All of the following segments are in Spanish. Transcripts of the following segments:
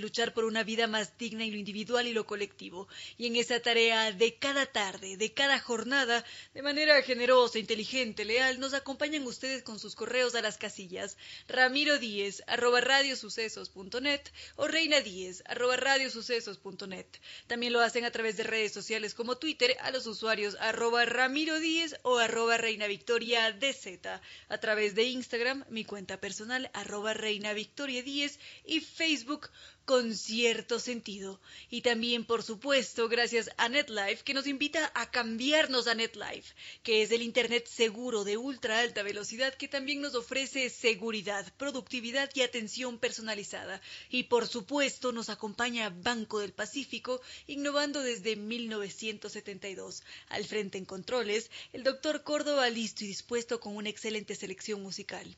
luchar por una vida más digna en lo individual y lo colectivo. Y en esa tarea de cada tarde, de cada jornada, de manera generosa, inteligente, leal, nos acompañan ustedes con sus correos a las casillas ramiro díez arroba radiosucesos.net o reina díez arroba radiosucesos.net. También lo hacen a través de redes sociales como Twitter a los usuarios arroba ramiro díez o arroba reina victoria dz. A través de Instagram, mi cuenta personal arroba reina victoria díez y Facebook con cierto sentido. Y también, por supuesto, gracias a NetLife, que nos invita a cambiarnos a NetLife, que es el Internet seguro de ultra alta velocidad que también nos ofrece seguridad, productividad y atención personalizada. Y por supuesto, nos acompaña Banco del Pacífico, innovando desde 1972. Al frente en controles, el doctor Córdoba listo y dispuesto con una excelente selección musical.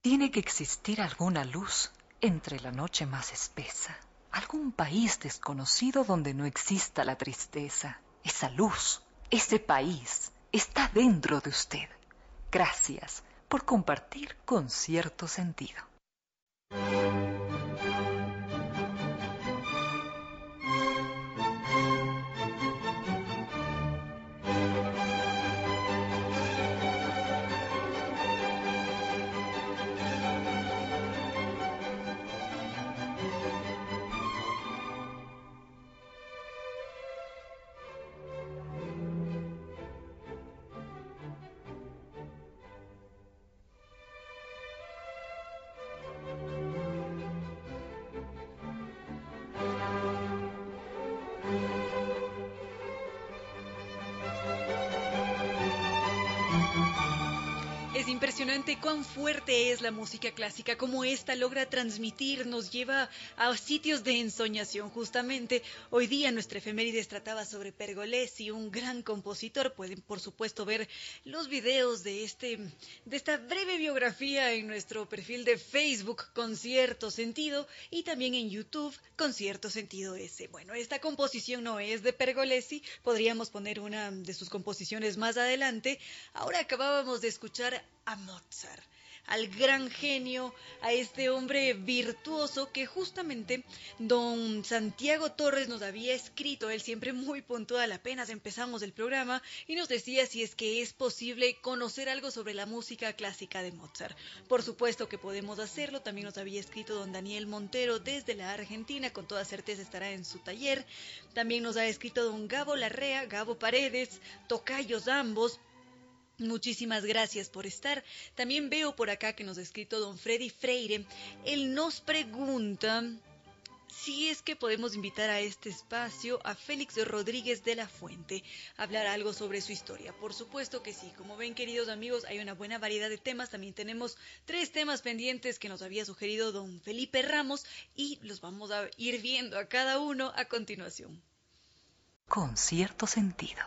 Tiene que existir alguna luz entre la noche más espesa, algún país desconocido donde no exista la tristeza. Esa luz, ese país, está dentro de usted. Gracias por compartir con cierto sentido. Impresionante cuán fuerte es la música clásica, cómo esta logra transmitir, nos lleva a sitios de ensoñación. Justamente hoy día nuestra efemérides trataba sobre Pergolesi, un gran compositor. Pueden, por supuesto, ver los videos de, este, de esta breve biografía en nuestro perfil de Facebook con cierto sentido y también en YouTube con cierto sentido ese. Bueno, esta composición no es de Pergolesi, podríamos poner una de sus composiciones más adelante. Ahora acabábamos de escuchar a Mozart, al gran genio, a este hombre virtuoso que justamente don Santiago Torres nos había escrito, él siempre muy puntual, apenas empezamos el programa, y nos decía si es que es posible conocer algo sobre la música clásica de Mozart. Por supuesto que podemos hacerlo, también nos había escrito don Daniel Montero desde la Argentina, con toda certeza estará en su taller. También nos ha escrito don Gabo Larrea, Gabo Paredes, tocayos ambos, Muchísimas gracias por estar. También veo por acá que nos ha escrito don Freddy Freire. Él nos pregunta si es que podemos invitar a este espacio a Félix Rodríguez de la Fuente a hablar algo sobre su historia. Por supuesto que sí. Como ven, queridos amigos, hay una buena variedad de temas. También tenemos tres temas pendientes que nos había sugerido don Felipe Ramos y los vamos a ir viendo a cada uno a continuación. Con cierto sentido.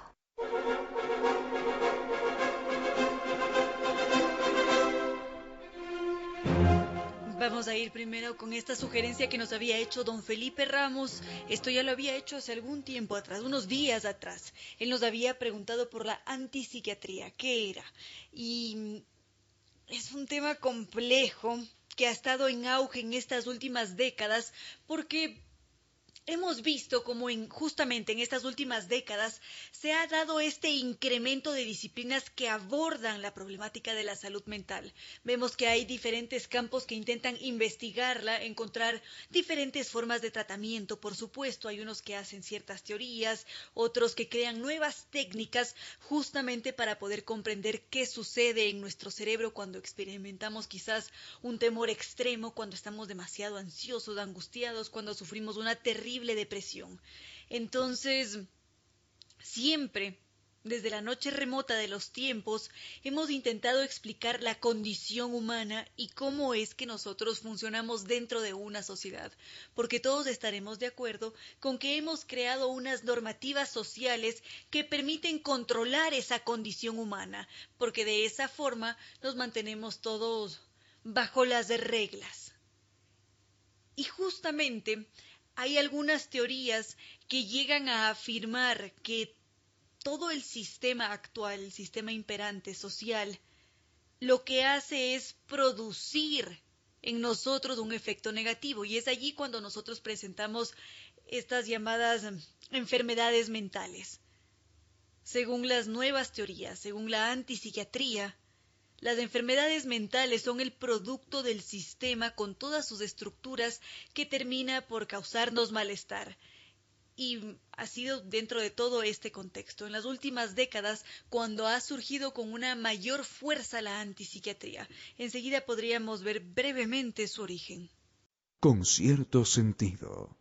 Vamos a ir primero con esta sugerencia que nos había hecho don Felipe Ramos. Esto ya lo había hecho hace algún tiempo atrás, unos días atrás. Él nos había preguntado por la antipsiquiatría, ¿qué era? Y es un tema complejo que ha estado en auge en estas últimas décadas porque hemos visto como en, justamente en estas últimas décadas se ha dado este incremento de disciplinas que abordan la problemática de la salud mental. Vemos que hay diferentes campos que intentan investigarla, encontrar diferentes formas de tratamiento, por supuesto, hay unos que hacen ciertas teorías, otros que crean nuevas técnicas justamente para poder comprender qué sucede en nuestro cerebro cuando experimentamos quizás un temor extremo, cuando estamos demasiado ansiosos, angustiados, cuando sufrimos una terrible depresión. Entonces, siempre, desde la noche remota de los tiempos, hemos intentado explicar la condición humana y cómo es que nosotros funcionamos dentro de una sociedad, porque todos estaremos de acuerdo con que hemos creado unas normativas sociales que permiten controlar esa condición humana, porque de esa forma nos mantenemos todos bajo las reglas. Y justamente hay algunas teorías que llegan a afirmar que todo el sistema actual, el sistema imperante social, lo que hace es producir en nosotros un efecto negativo y es allí cuando nosotros presentamos estas llamadas enfermedades mentales. Según las nuevas teorías, según la antipsiquiatría, las enfermedades mentales son el producto del sistema con todas sus estructuras que termina por causarnos malestar. Y ha sido dentro de todo este contexto, en las últimas décadas, cuando ha surgido con una mayor fuerza la antipsiquiatría. Enseguida podríamos ver brevemente su origen. Con cierto sentido.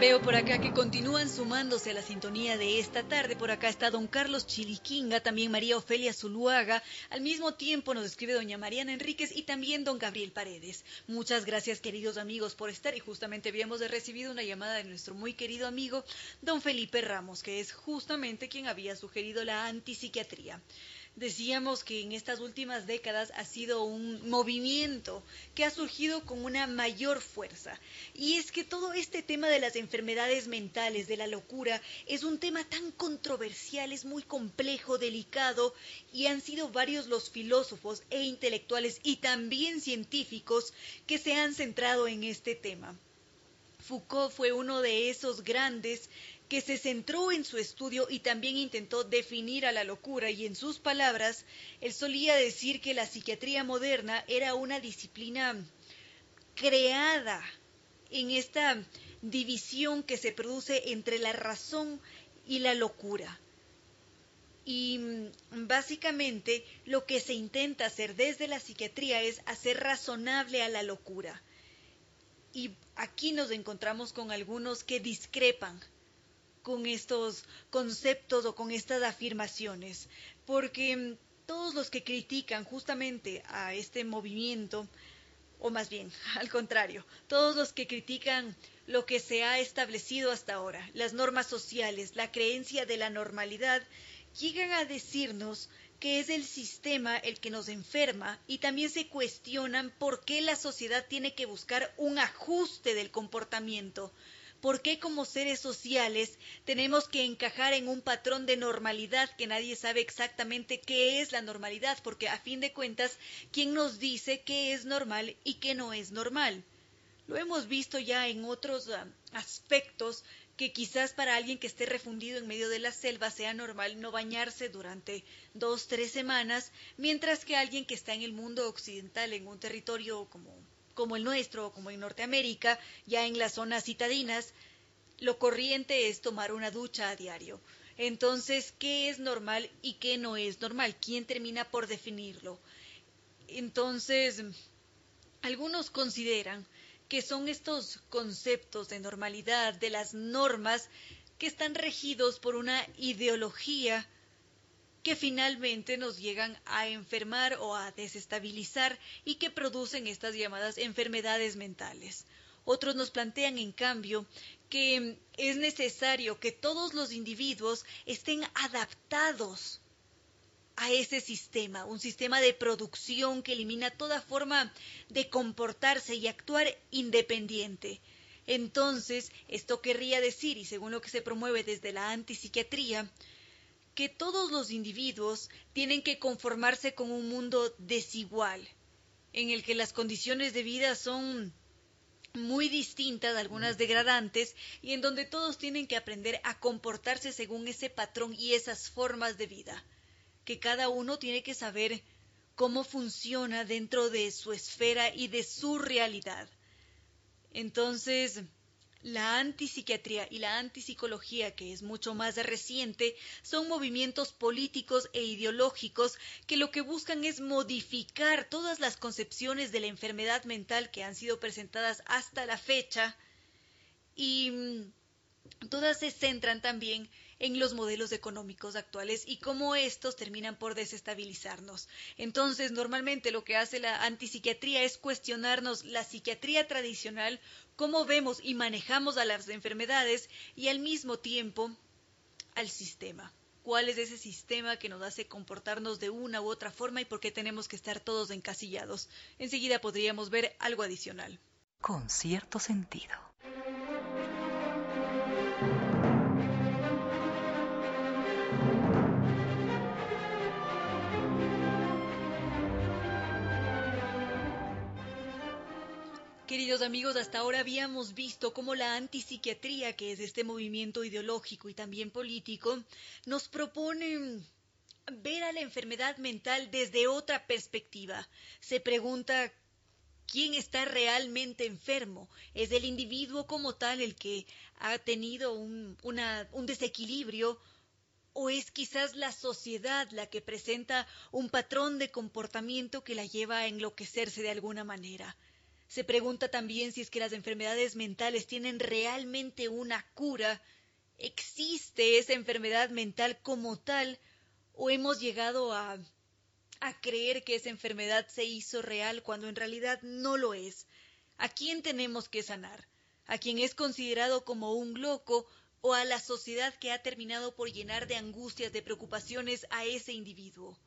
Veo por acá que continúan sumándose a la sintonía de esta tarde. Por acá está don Carlos Chiliquinga, también María Ofelia Zuluaga. Al mismo tiempo nos escribe doña Mariana Enríquez y también don Gabriel Paredes. Muchas gracias, queridos amigos, por estar. Y justamente habíamos recibido una llamada de nuestro muy querido amigo don Felipe Ramos, que es justamente quien había sugerido la antipsiquiatría decíamos que en estas últimas décadas ha sido un movimiento que ha surgido con una mayor fuerza. Y es que todo este tema de las enfermedades mentales, de la locura, es un tema tan controversial, es muy complejo, delicado, y han sido varios los filósofos e intelectuales y también científicos que se han centrado en este tema. Foucault fue uno de esos grandes que se centró en su estudio y también intentó definir a la locura y en sus palabras, él solía decir que la psiquiatría moderna era una disciplina creada en esta división que se produce entre la razón y la locura. Y mm, básicamente lo que se intenta hacer desde la psiquiatría es hacer razonable a la locura. Y aquí nos encontramos con algunos que discrepan con estos conceptos o con estas afirmaciones, porque mm, todos los que critican justamente a este movimiento, o más bien, al contrario, todos los que critican lo que se ha establecido hasta ahora, las normas sociales, la creencia de la normalidad, llegan a decirnos que es el sistema el que nos enferma y también se cuestionan por qué la sociedad tiene que buscar un ajuste del comportamiento, ¿Por qué como seres sociales tenemos que encajar en un patrón de normalidad que nadie sabe exactamente qué es la normalidad? Porque a fin de cuentas, ¿quién nos dice qué es normal y qué no es normal? Lo hemos visto ya en otros ah, aspectos que quizás para alguien que esté refundido en medio de la selva sea normal no bañarse durante dos, tres semanas, mientras que alguien que está en el mundo occidental, en un territorio como como el nuestro, como en Norteamérica, ya en las zonas citadinas, lo corriente es tomar una ducha a diario. Entonces, ¿qué es normal y qué no es normal? ¿Quién termina por definirlo? Entonces, algunos consideran que son estos conceptos de normalidad, de las normas, que están regidos por una ideología que finalmente nos llegan a enfermar o a desestabilizar y que producen estas llamadas enfermedades mentales. Otros nos plantean, en cambio, que es necesario que todos los individuos estén adaptados a ese sistema, un sistema de producción que elimina toda forma de comportarse y actuar independiente. Entonces, esto querría decir, y según lo que se promueve desde la antipsiquiatría, que todos los individuos tienen que conformarse con un mundo desigual, en el que las condiciones de vida son muy distintas, algunas degradantes, y en donde todos tienen que aprender a comportarse según ese patrón y esas formas de vida, que cada uno tiene que saber cómo funciona dentro de su esfera y de su realidad. Entonces, la antipsiquiatría y la antipsicología, que es mucho más reciente, son movimientos políticos e ideológicos que lo que buscan es modificar todas las concepciones de la enfermedad mental que han sido presentadas hasta la fecha y mm, todas se centran también en los modelos económicos actuales y cómo estos terminan por desestabilizarnos. Entonces, normalmente lo que hace la antipsiquiatría es cuestionarnos la psiquiatría tradicional, cómo vemos y manejamos a las enfermedades y al mismo tiempo al sistema. ¿Cuál es ese sistema que nos hace comportarnos de una u otra forma y por qué tenemos que estar todos encasillados? Enseguida podríamos ver algo adicional. Con cierto sentido. Queridos amigos, hasta ahora habíamos visto cómo la antipsiquiatría, que es este movimiento ideológico y también político, nos propone ver a la enfermedad mental desde otra perspectiva. Se pregunta quién está realmente enfermo. ¿Es el individuo como tal el que ha tenido un, un desequilibrio? ¿O es quizás la sociedad la que presenta un patrón de comportamiento que la lleva a enloquecerse de alguna manera? Se pregunta también si es que las enfermedades mentales tienen realmente una cura. ¿Existe esa enfermedad mental como tal? ¿O hemos llegado a, a creer que esa enfermedad se hizo real cuando en realidad no lo es? ¿A quién tenemos que sanar? ¿A quien es considerado como un loco o a la sociedad que ha terminado por llenar de angustias, de preocupaciones a ese individuo?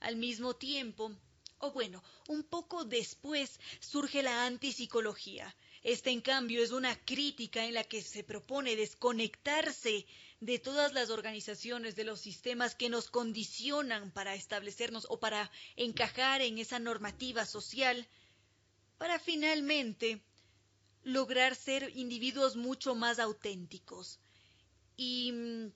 Al mismo tiempo, o bueno, un poco después surge la antipsicología. Esta, en cambio, es una crítica en la que se propone desconectarse de todas las organizaciones, de los sistemas que nos condicionan para establecernos o para encajar en esa normativa social, para finalmente lograr ser individuos mucho más auténticos. Y mm,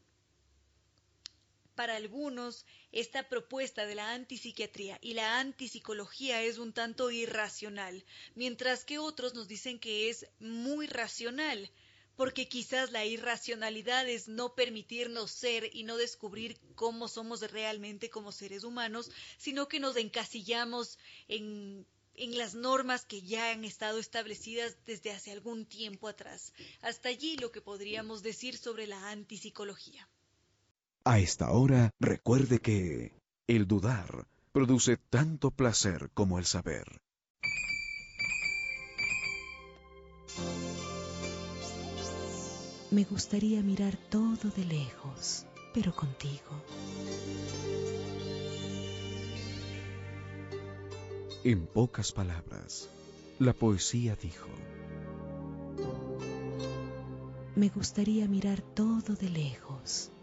para algunos, esta propuesta de la antipsiquiatría y la antipsicología es un tanto irracional, mientras que otros nos dicen que es muy racional, porque quizás la irracionalidad es no permitirnos ser y no descubrir cómo somos realmente como seres humanos, sino que nos encasillamos en en las normas que ya han estado establecidas desde hace algún tiempo atrás. Hasta allí lo que podríamos decir sobre la antipsicología. A esta hora, recuerde que el dudar produce tanto placer como el saber. Me gustaría mirar todo de lejos, pero contigo. En pocas palabras, la poesía dijo. Me gustaría mirar todo de lejos,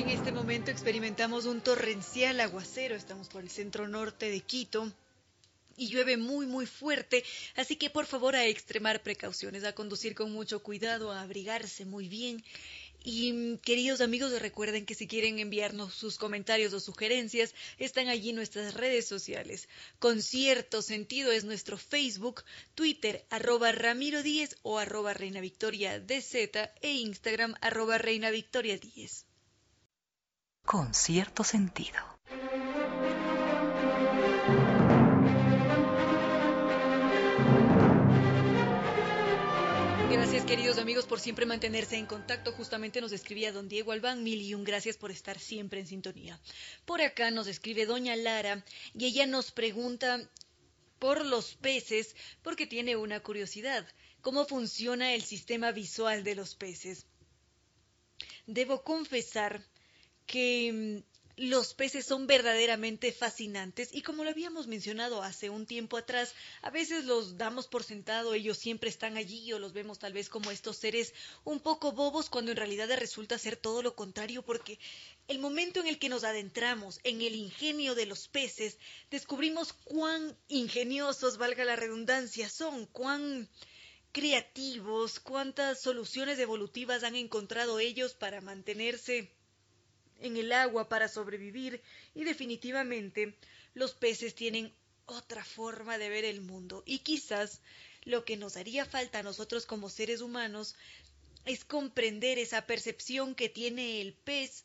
En este momento experimentamos un torrencial aguacero, estamos por el centro norte de Quito y llueve muy muy fuerte, así que por favor a extremar precauciones, a conducir con mucho cuidado, a abrigarse muy bien. Y queridos amigos, recuerden que si quieren enviarnos sus comentarios o sugerencias, están allí nuestras redes sociales. Con cierto sentido es nuestro Facebook, Twitter, arroba Ramiro 10 o arroba Reina Victoria DZ e Instagram, arroba Reina Victoria 10 con cierto sentido. Gracias queridos amigos por siempre mantenerse en contacto. Justamente nos escribía don Diego Albán, mil y un gracias por estar siempre en sintonía. Por acá nos escribe doña Lara y ella nos pregunta por los peces porque tiene una curiosidad, cómo funciona el sistema visual de los peces. Debo confesar que mm, los peces son verdaderamente fascinantes. Y como lo habíamos mencionado hace un tiempo atrás, a veces los damos por sentado, ellos siempre están allí o los vemos tal vez como estos seres un poco bobos cuando en realidad resulta ser todo lo contrario porque el momento en el que nos adentramos en el ingenio de los peces, descubrimos cuán ingeniosos, valga la redundancia, son, cuán creativos, cuántas soluciones evolutivas han encontrado ellos para mantenerse en el agua para sobrevivir y definitivamente los peces tienen otra forma de ver el mundo y quizás lo que nos haría falta a nosotros como seres humanos es comprender esa percepción que tiene el pez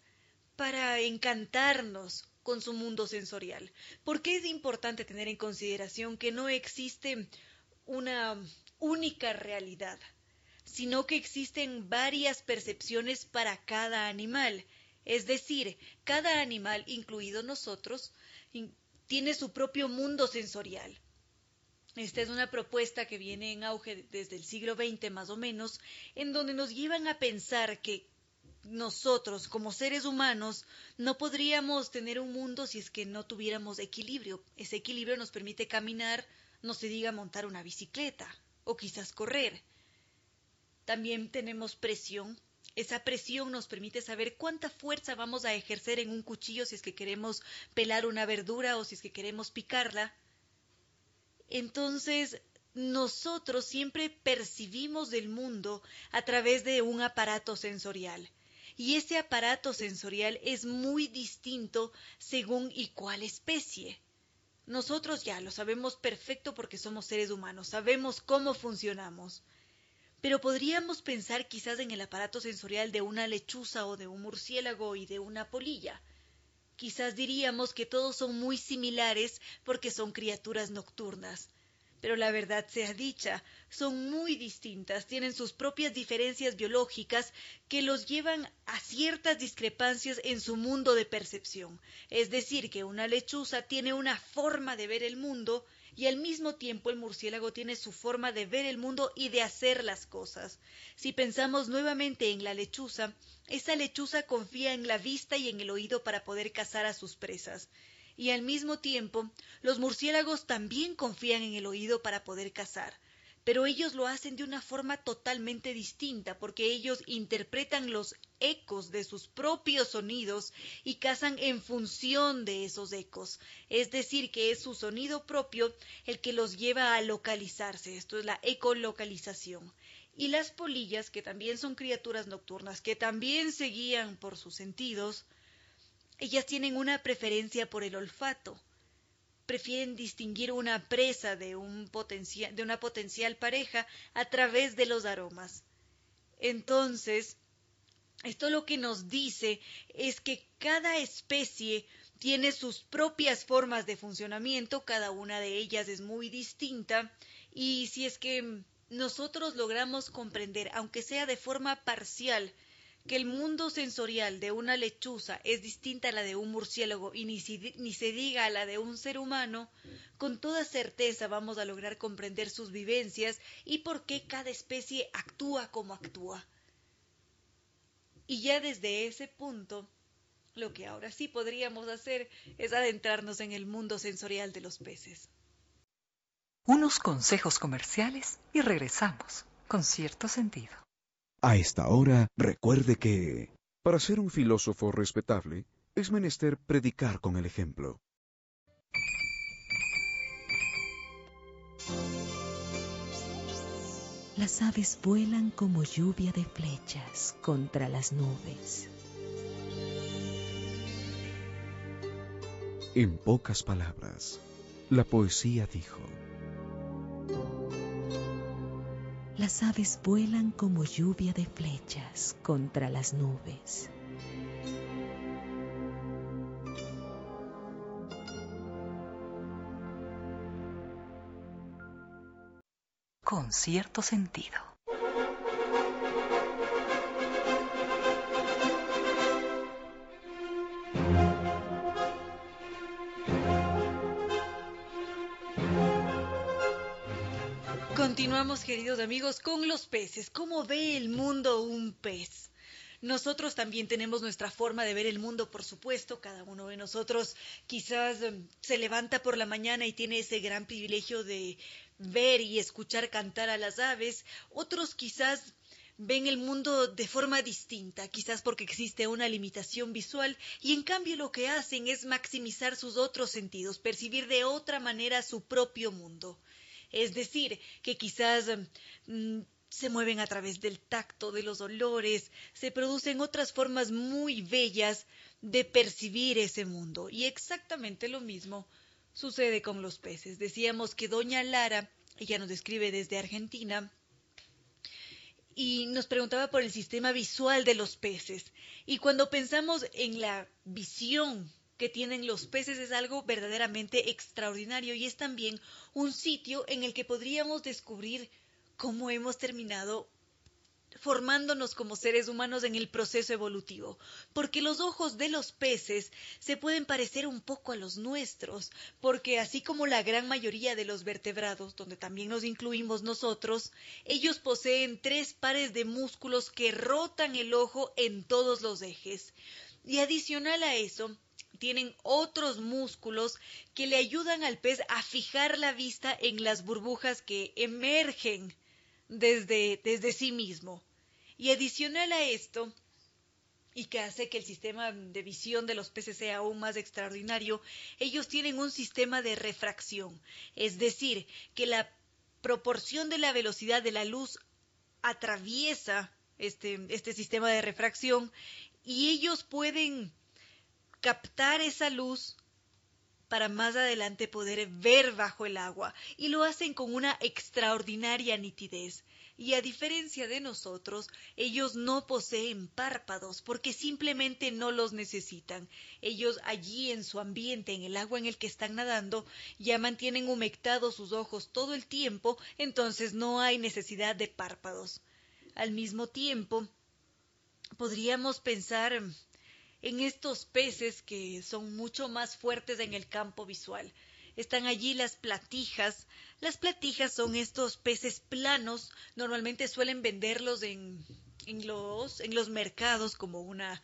para encantarnos con su mundo sensorial. Porque es importante tener en consideración que no existe una única realidad, sino que existen varias percepciones para cada animal es decir, cada animal, incluido nosotros, tiene su propio mundo sensorial. Esta es una propuesta que viene en auge desde el siglo XX más o menos, en donde nos llevan a pensar que nosotros, como seres humanos, no podríamos tener un mundo si es que no tuviéramos equilibrio. Ese equilibrio nos permite caminar, no se diga montar una bicicleta o quizás correr. También tenemos presión, esa presión nos permite saber cuánta fuerza vamos a ejercer en un cuchillo si es que queremos pelar una verdura o si es que queremos picarla. Entonces, nosotros siempre percibimos el mundo a través de un aparato sensorial. Y ese aparato sensorial es muy distinto según y cuál especie. Nosotros ya lo sabemos perfecto porque somos seres humanos, sabemos cómo funcionamos pero podríamos pensar quizás en el aparato sensorial de una lechuza o de un murciélago y de una polilla. Quizás diríamos que todos son muy similares porque son criaturas nocturnas. Pero la verdad sea dicha, son muy distintas, tienen sus propias diferencias biológicas que los llevan a ciertas discrepancias en su mundo de percepción. Es decir, que una lechuza tiene una forma de ver el mundo y al mismo tiempo el murciélago tiene su forma de ver el mundo y de hacer las cosas. Si pensamos nuevamente en la lechuza, esa lechuza confía en la vista y en el oído para poder cazar a sus presas. Y al mismo tiempo, los murciélagos también confían en el oído para poder cazar pero ellos lo hacen de una forma totalmente distinta porque ellos interpretan los ecos de sus propios sonidos y cazan en función de esos ecos. Es decir, que es su sonido propio el que los lleva a localizarse. Esto es la ecolocalización. Y las polillas, que también son criaturas nocturnas, que también se guían por sus sentidos, ellas tienen una preferencia por el olfato prefieren distinguir una presa de, un de una potencial pareja a través de los aromas. Entonces, esto lo que nos dice es que cada especie tiene sus propias formas de funcionamiento, cada una de ellas es muy distinta, y si es que nosotros logramos comprender, aunque sea de forma parcial, que el mundo sensorial de una lechuza es distinta a la de un murciélago y ni, ni, se diga a la de un ser humano, con toda certeza vamos a lograr comprender sus vivencias y por qué cada especie actúa como actúa. Y ya desde ese punto, lo que ahora sí podríamos hacer es adentrarnos en el mundo sensorial de los peces. Unos consejos comerciales y regresamos con cierto sentido. A esta hora, recuerde que, para ser un filósofo respetable, es menester predicar con el ejemplo. Las aves vuelan como lluvia de flechas contra las nubes. En pocas palabras, la poesía dijo, Las aves vuelan como lluvia de flechas contra las nubes. Con cierto sentido. Continuamos, queridos amigos, con los peces. ¿Cómo ve el mundo un pez? Nosotros también tenemos nuestra forma de ver el mundo, por supuesto. Cada uno de nosotros quizás em, se levanta por la mañana y tiene ese gran privilegio de ver y escuchar cantar a las aves. Otros quizás ven el mundo de forma distinta, quizás porque existe una limitación visual, y en cambio lo que hacen es maximizar sus otros sentidos, percibir de otra manera su propio mundo. Es decir, que quizás mm, se mueven a través del tacto, de los olores, se producen otras formas muy bellas de percibir ese mundo. Y exactamente lo mismo sucede con los peces. Decíamos que doña Lara, ella nos describe desde Argentina, y nos preguntaba por el sistema visual de los peces. Y cuando pensamos en la visión que tienen los peces es algo verdaderamente extraordinario y es también un sitio en el que podríamos descubrir cómo hemos terminado formándonos como seres humanos en el proceso evolutivo, porque los ojos de los peces se pueden parecer un poco a los nuestros, porque así como la gran mayoría de los vertebrados, donde también nos incluimos nosotros, ellos poseen tres pares de músculos que rotan el ojo en todos los ejes. Y adicional a eso, tienen otros músculos que le ayudan al pez a fijar la vista en las burbujas que emergen desde, desde sí mismo. Y adicional a esto, y que hace que el sistema de visión de los peces sea aún más extraordinario, ellos tienen un sistema de refracción, es decir, que la proporción de la velocidad de la luz atraviesa este, este sistema de refracción y ellos pueden captar esa luz para más adelante poder ver bajo el agua y lo hacen con una extraordinaria nitidez. Y a diferencia de nosotros, ellos no poseen párpados porque simplemente no los necesitan. Ellos allí en su ambiente, en el agua en el que están nadando, ya mantienen humectados sus ojos todo el tiempo, entonces no hay necesidad de párpados. Al mismo tiempo, podríamos pensar en estos peces que son mucho más fuertes en el campo visual. Están allí las platijas. Las platijas son estos peces planos. Normalmente suelen venderlos en, los, los mercados como una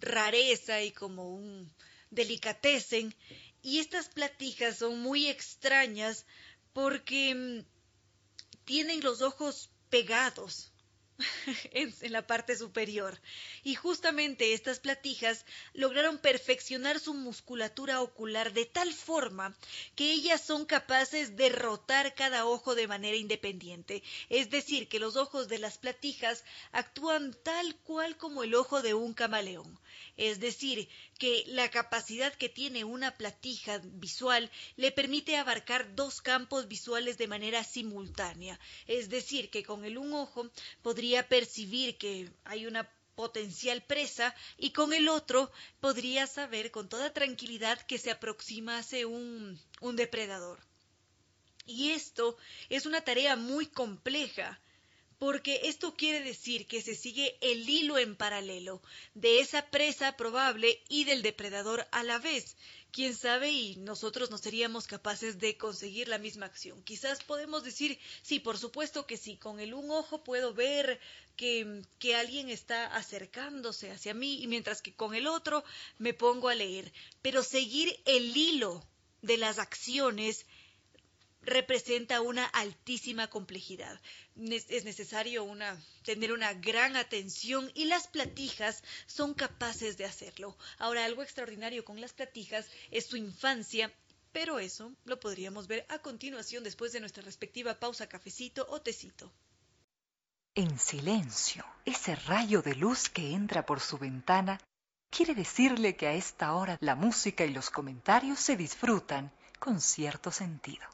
rareza y como un delicatessen. Y estas platijas son muy extrañas porque mm, tienen los ojos pegados en, la parte superior. Y justamente estas platijas lograron perfeccionar su musculatura ocular de tal forma que ellas son capaces de rotar cada ojo de manera independiente. Es decir, que los ojos de las platijas actúan tal cual como el ojo de un camaleón. Es decir, que la capacidad que tiene una platija visual le permite abarcar dos campos visuales de manera simultánea. Es decir, que con el un ojo podría percibir que hay una potencial presa y con el otro podría saber con toda tranquilidad que se aproxima hacia un, un depredador. Y esto es una tarea muy compleja, porque esto quiere decir que se sigue el hilo en paralelo de esa presa probable y del depredador a la vez. Quién sabe y nosotros no seríamos capaces de conseguir la misma acción. Quizás podemos decir, sí, por supuesto que sí, con el un ojo puedo ver que, que alguien está acercándose hacia mí y mientras que con el otro me pongo a leer. Pero seguir el hilo de las acciones representa una altísima complejidad. Es necesario tener una gran atención y las platijas son capaces de hacerlo. Ahora, algo extraordinario con las platijas es su infancia, pero eso lo podríamos ver a continuación después de nuestra respectiva pausa cafecito o tecito. En silencio, ese rayo de luz que entra por su ventana quiere decirle que a esta hora la música y los comentarios se disfrutan con cierto sentido.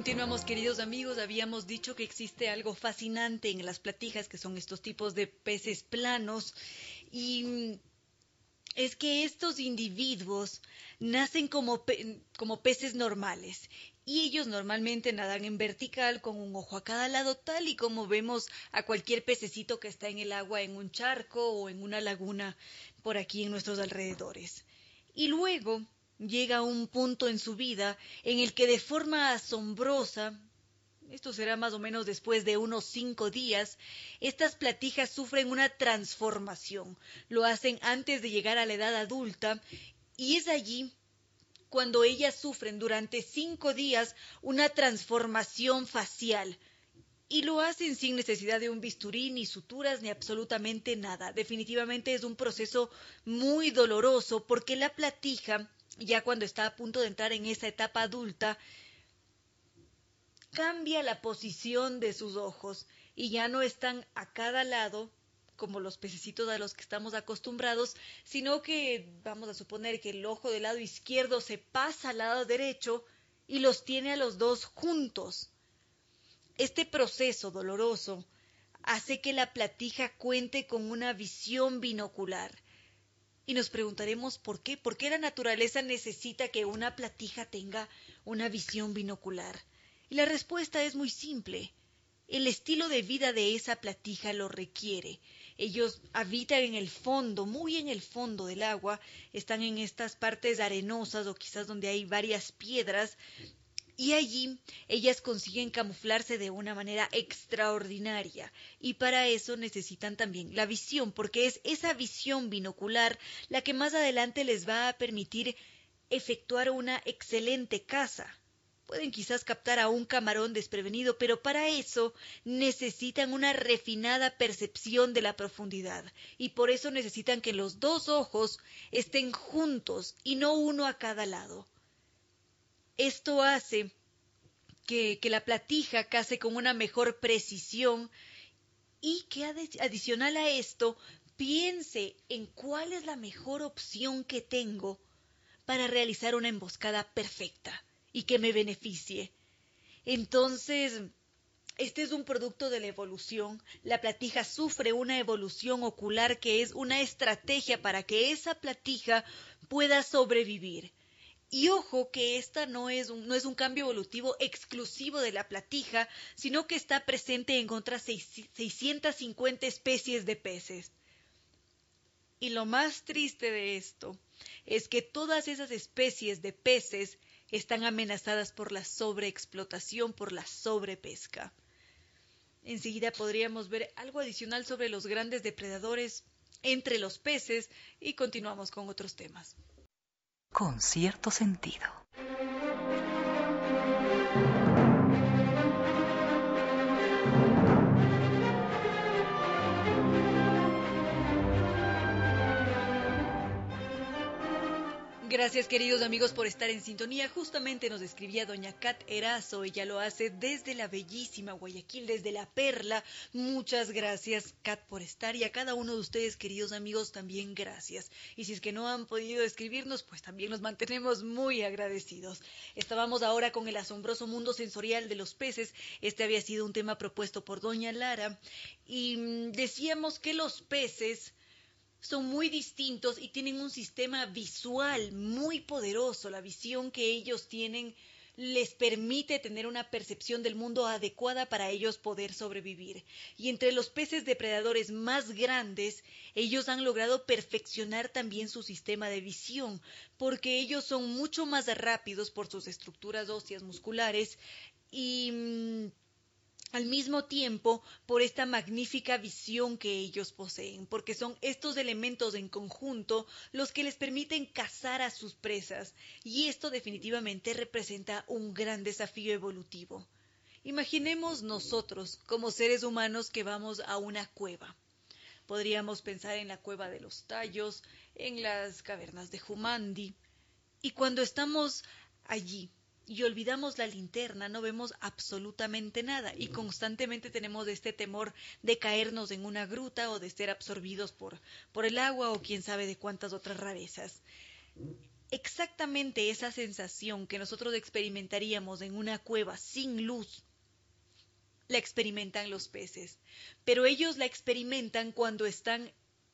Continuamos, queridos amigos. Habíamos dicho que existe algo fascinante en las platijas, que son estos tipos de peces planos. Y es que estos individuos nacen como, como peces normales y ellos normalmente nadan en vertical con un ojo a cada lado, tal y como vemos a cualquier pececito que está en el agua en un charco o en una laguna por aquí en nuestros alrededores. Y luego llega un punto en su vida en el que de forma asombrosa, esto será más o menos después de unos cinco días, estas platijas sufren una transformación. Lo hacen antes de llegar a la edad adulta y es allí cuando ellas sufren durante cinco días una transformación facial. Y lo hacen sin necesidad de un bisturí, ni suturas, ni absolutamente nada. Definitivamente es un proceso muy doloroso porque la platija, ya cuando está a punto de entrar en esa etapa adulta, cambia la posición de sus ojos y ya no están a cada lado, como los pececitos a los que estamos acostumbrados, sino que vamos a suponer que el ojo del lado izquierdo se pasa al lado derecho y los tiene a los dos juntos. Este proceso doloroso hace que la platija cuente con una visión binocular. Y nos preguntaremos por qué, por qué la naturaleza necesita que una platija tenga una visión binocular. Y la respuesta es muy simple. El estilo de vida de esa platija lo requiere. Ellos habitan en el fondo, muy en el fondo del agua, están en estas partes arenosas o quizás donde hay varias piedras y allí ellas consiguen camuflarse de una manera extraordinaria y para eso necesitan también la visión, porque es esa visión binocular la que más adelante les va a permitir efectuar una excelente caza. Pueden quizás captar a un camarón desprevenido, pero para eso necesitan una refinada percepción de la profundidad y por eso necesitan que los dos ojos estén juntos y no uno a cada lado. Esto hace que, la platija case con una mejor precisión y que adicional a esto piense en cuál es la mejor opción que tengo para realizar una emboscada perfecta y que me beneficie. Entonces, este es un producto de la evolución. La platija sufre una evolución ocular que es una estrategia para que esa platija pueda sobrevivir. Y ojo que esta no es, un, no es un cambio evolutivo exclusivo de la platija, sino que está presente en otras 650 especies de peces. Y lo más triste de esto es que todas esas especies de peces están amenazadas por la sobreexplotación, por la sobrepesca. Enseguida podríamos ver algo adicional sobre los grandes depredadores entre los peces y continuamos con otros temas. Con cierto sentido. Gracias queridos amigos por estar en sintonía. Justamente nos escribía doña Kat Erazo, ella lo hace desde la bellísima Guayaquil, desde la Perla. Muchas gracias Kat por estar y a cada uno de ustedes queridos amigos también gracias. Y si es que no han podido escribirnos, pues también nos mantenemos muy agradecidos. Estábamos ahora con el asombroso mundo sensorial de los peces. Este había sido un tema propuesto por doña Lara y mm, decíamos que los peces son muy distintos y tienen un sistema visual muy poderoso. La visión que ellos tienen les permite tener una percepción del mundo adecuada para ellos poder sobrevivir. Y entre los peces depredadores más grandes, ellos han logrado perfeccionar también su sistema de visión, porque ellos son mucho más rápidos por sus estructuras óseas musculares y mm, al mismo tiempo por esta magnífica visión que ellos poseen, porque son estos elementos en conjunto los que les permiten cazar a sus presas, y esto definitivamente representa un gran desafío evolutivo. Imaginemos nosotros como seres humanos que vamos a una cueva. Podríamos pensar en la cueva de los tallos, en las cavernas de Jumandi, y cuando estamos allí, y olvidamos la linterna, no vemos absolutamente nada. Y constantemente tenemos este temor de caernos en una gruta o de ser absorbidos por, por el agua o quién sabe de cuántas otras rarezas. Exactamente esa sensación que nosotros experimentaríamos en una cueva sin luz, la experimentan los peces, pero ellos la experimentan cuando están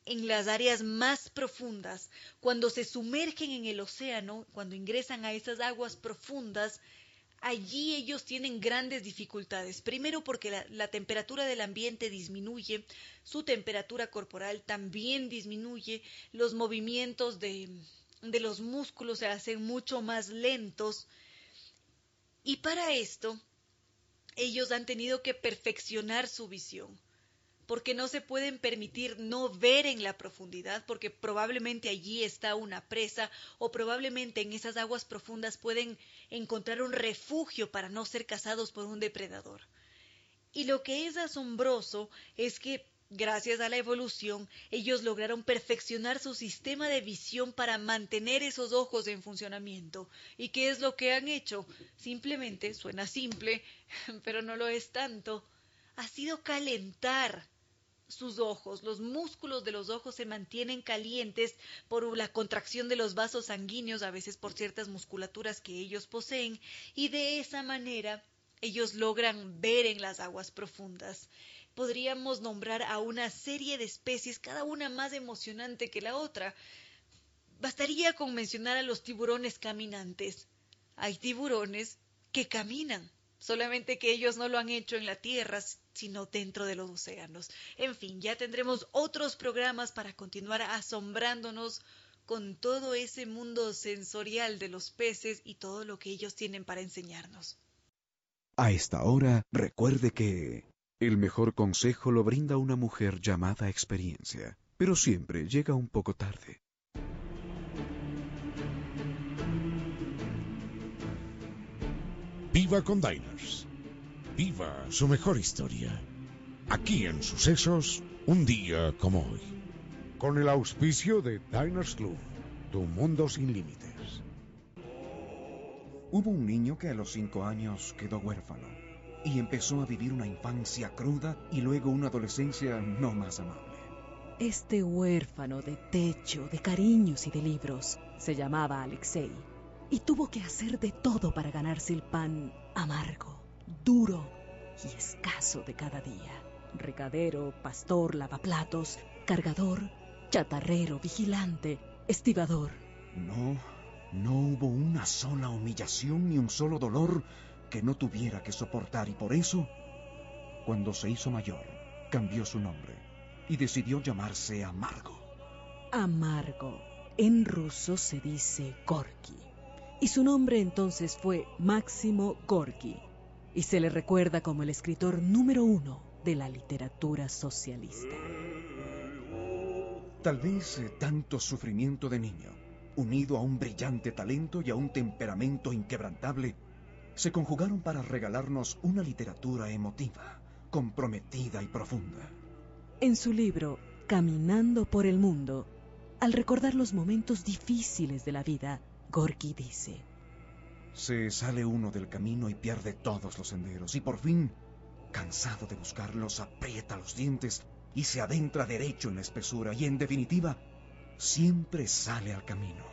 en las áreas más profundas, cuando se sumergen en el océano, cuando ingresan a esas aguas profundas, allí ellos tienen grandes dificultades. Primero porque la, temperatura del ambiente disminuye, su temperatura corporal también disminuye, los movimientos de, de los músculos se hacen mucho más lentos. Y para esto, ellos han tenido que perfeccionar su visión porque no se pueden permitir no ver en la profundidad, porque probablemente allí está una presa o probablemente en esas aguas profundas pueden encontrar un refugio para no ser cazados por un depredador. Y lo que es asombroso es que Gracias a la evolución, ellos lograron perfeccionar su sistema de visión para mantener esos ojos en funcionamiento. ¿Y qué es lo que han hecho? Simplemente, suena simple, pero no lo es tanto, ha sido calentar sus ojos, los músculos de los ojos se mantienen calientes por la contracción de los vasos sanguíneos, a veces por ciertas musculaturas que ellos poseen, y de esa manera ellos logran ver en las aguas profundas. Podríamos nombrar a una serie de especies, cada una más emocionante que la otra. Bastaría con mencionar a los tiburones caminantes. Hay tiburones que caminan, solamente que ellos no lo han hecho en la tierra, sino dentro de los océanos. En fin, ya tendremos otros programas para continuar asombrándonos con todo ese mundo sensorial de los peces y todo lo que ellos tienen para enseñarnos. A esta hora, recuerde que el mejor consejo lo brinda una mujer llamada experiencia, pero siempre llega un poco tarde. Viva con Diners Viva su mejor historia. Aquí en Sucesos, un día como hoy. Con el auspicio de Diners Club, tu mundo sin límites. Hubo un niño que a los cinco años quedó huérfano y empezó a vivir una infancia cruda y luego una adolescencia no más amable. Este huérfano de techo, de cariños y de libros se llamaba Alexei y tuvo que hacer de todo para ganarse el pan amargo duro y escaso de cada día. Recadero, pastor, lavaplatos, cargador, chatarrero, vigilante, estibador. No, no hubo una sola humillación ni un solo dolor que no tuviera que soportar y por eso, cuando se hizo mayor, cambió su nombre y decidió llamarse Amargo. Amargo. En ruso se dice Gorky. Y su nombre entonces fue Máximo Gorky y se le recuerda como el escritor número uno de la literatura socialista. Tal vez eh, tanto sufrimiento de niño, unido a un brillante talento y a un temperamento inquebrantable, se conjugaron para regalarnos una literatura emotiva, comprometida y profunda. En su libro Caminando por el Mundo, al recordar los momentos difíciles de la vida, Gorky dice, se sale uno del camino y pierde todos los senderos y por fin, cansado de buscarlos, aprieta los dientes y se adentra derecho en la espesura y en definitiva, siempre sale al camino.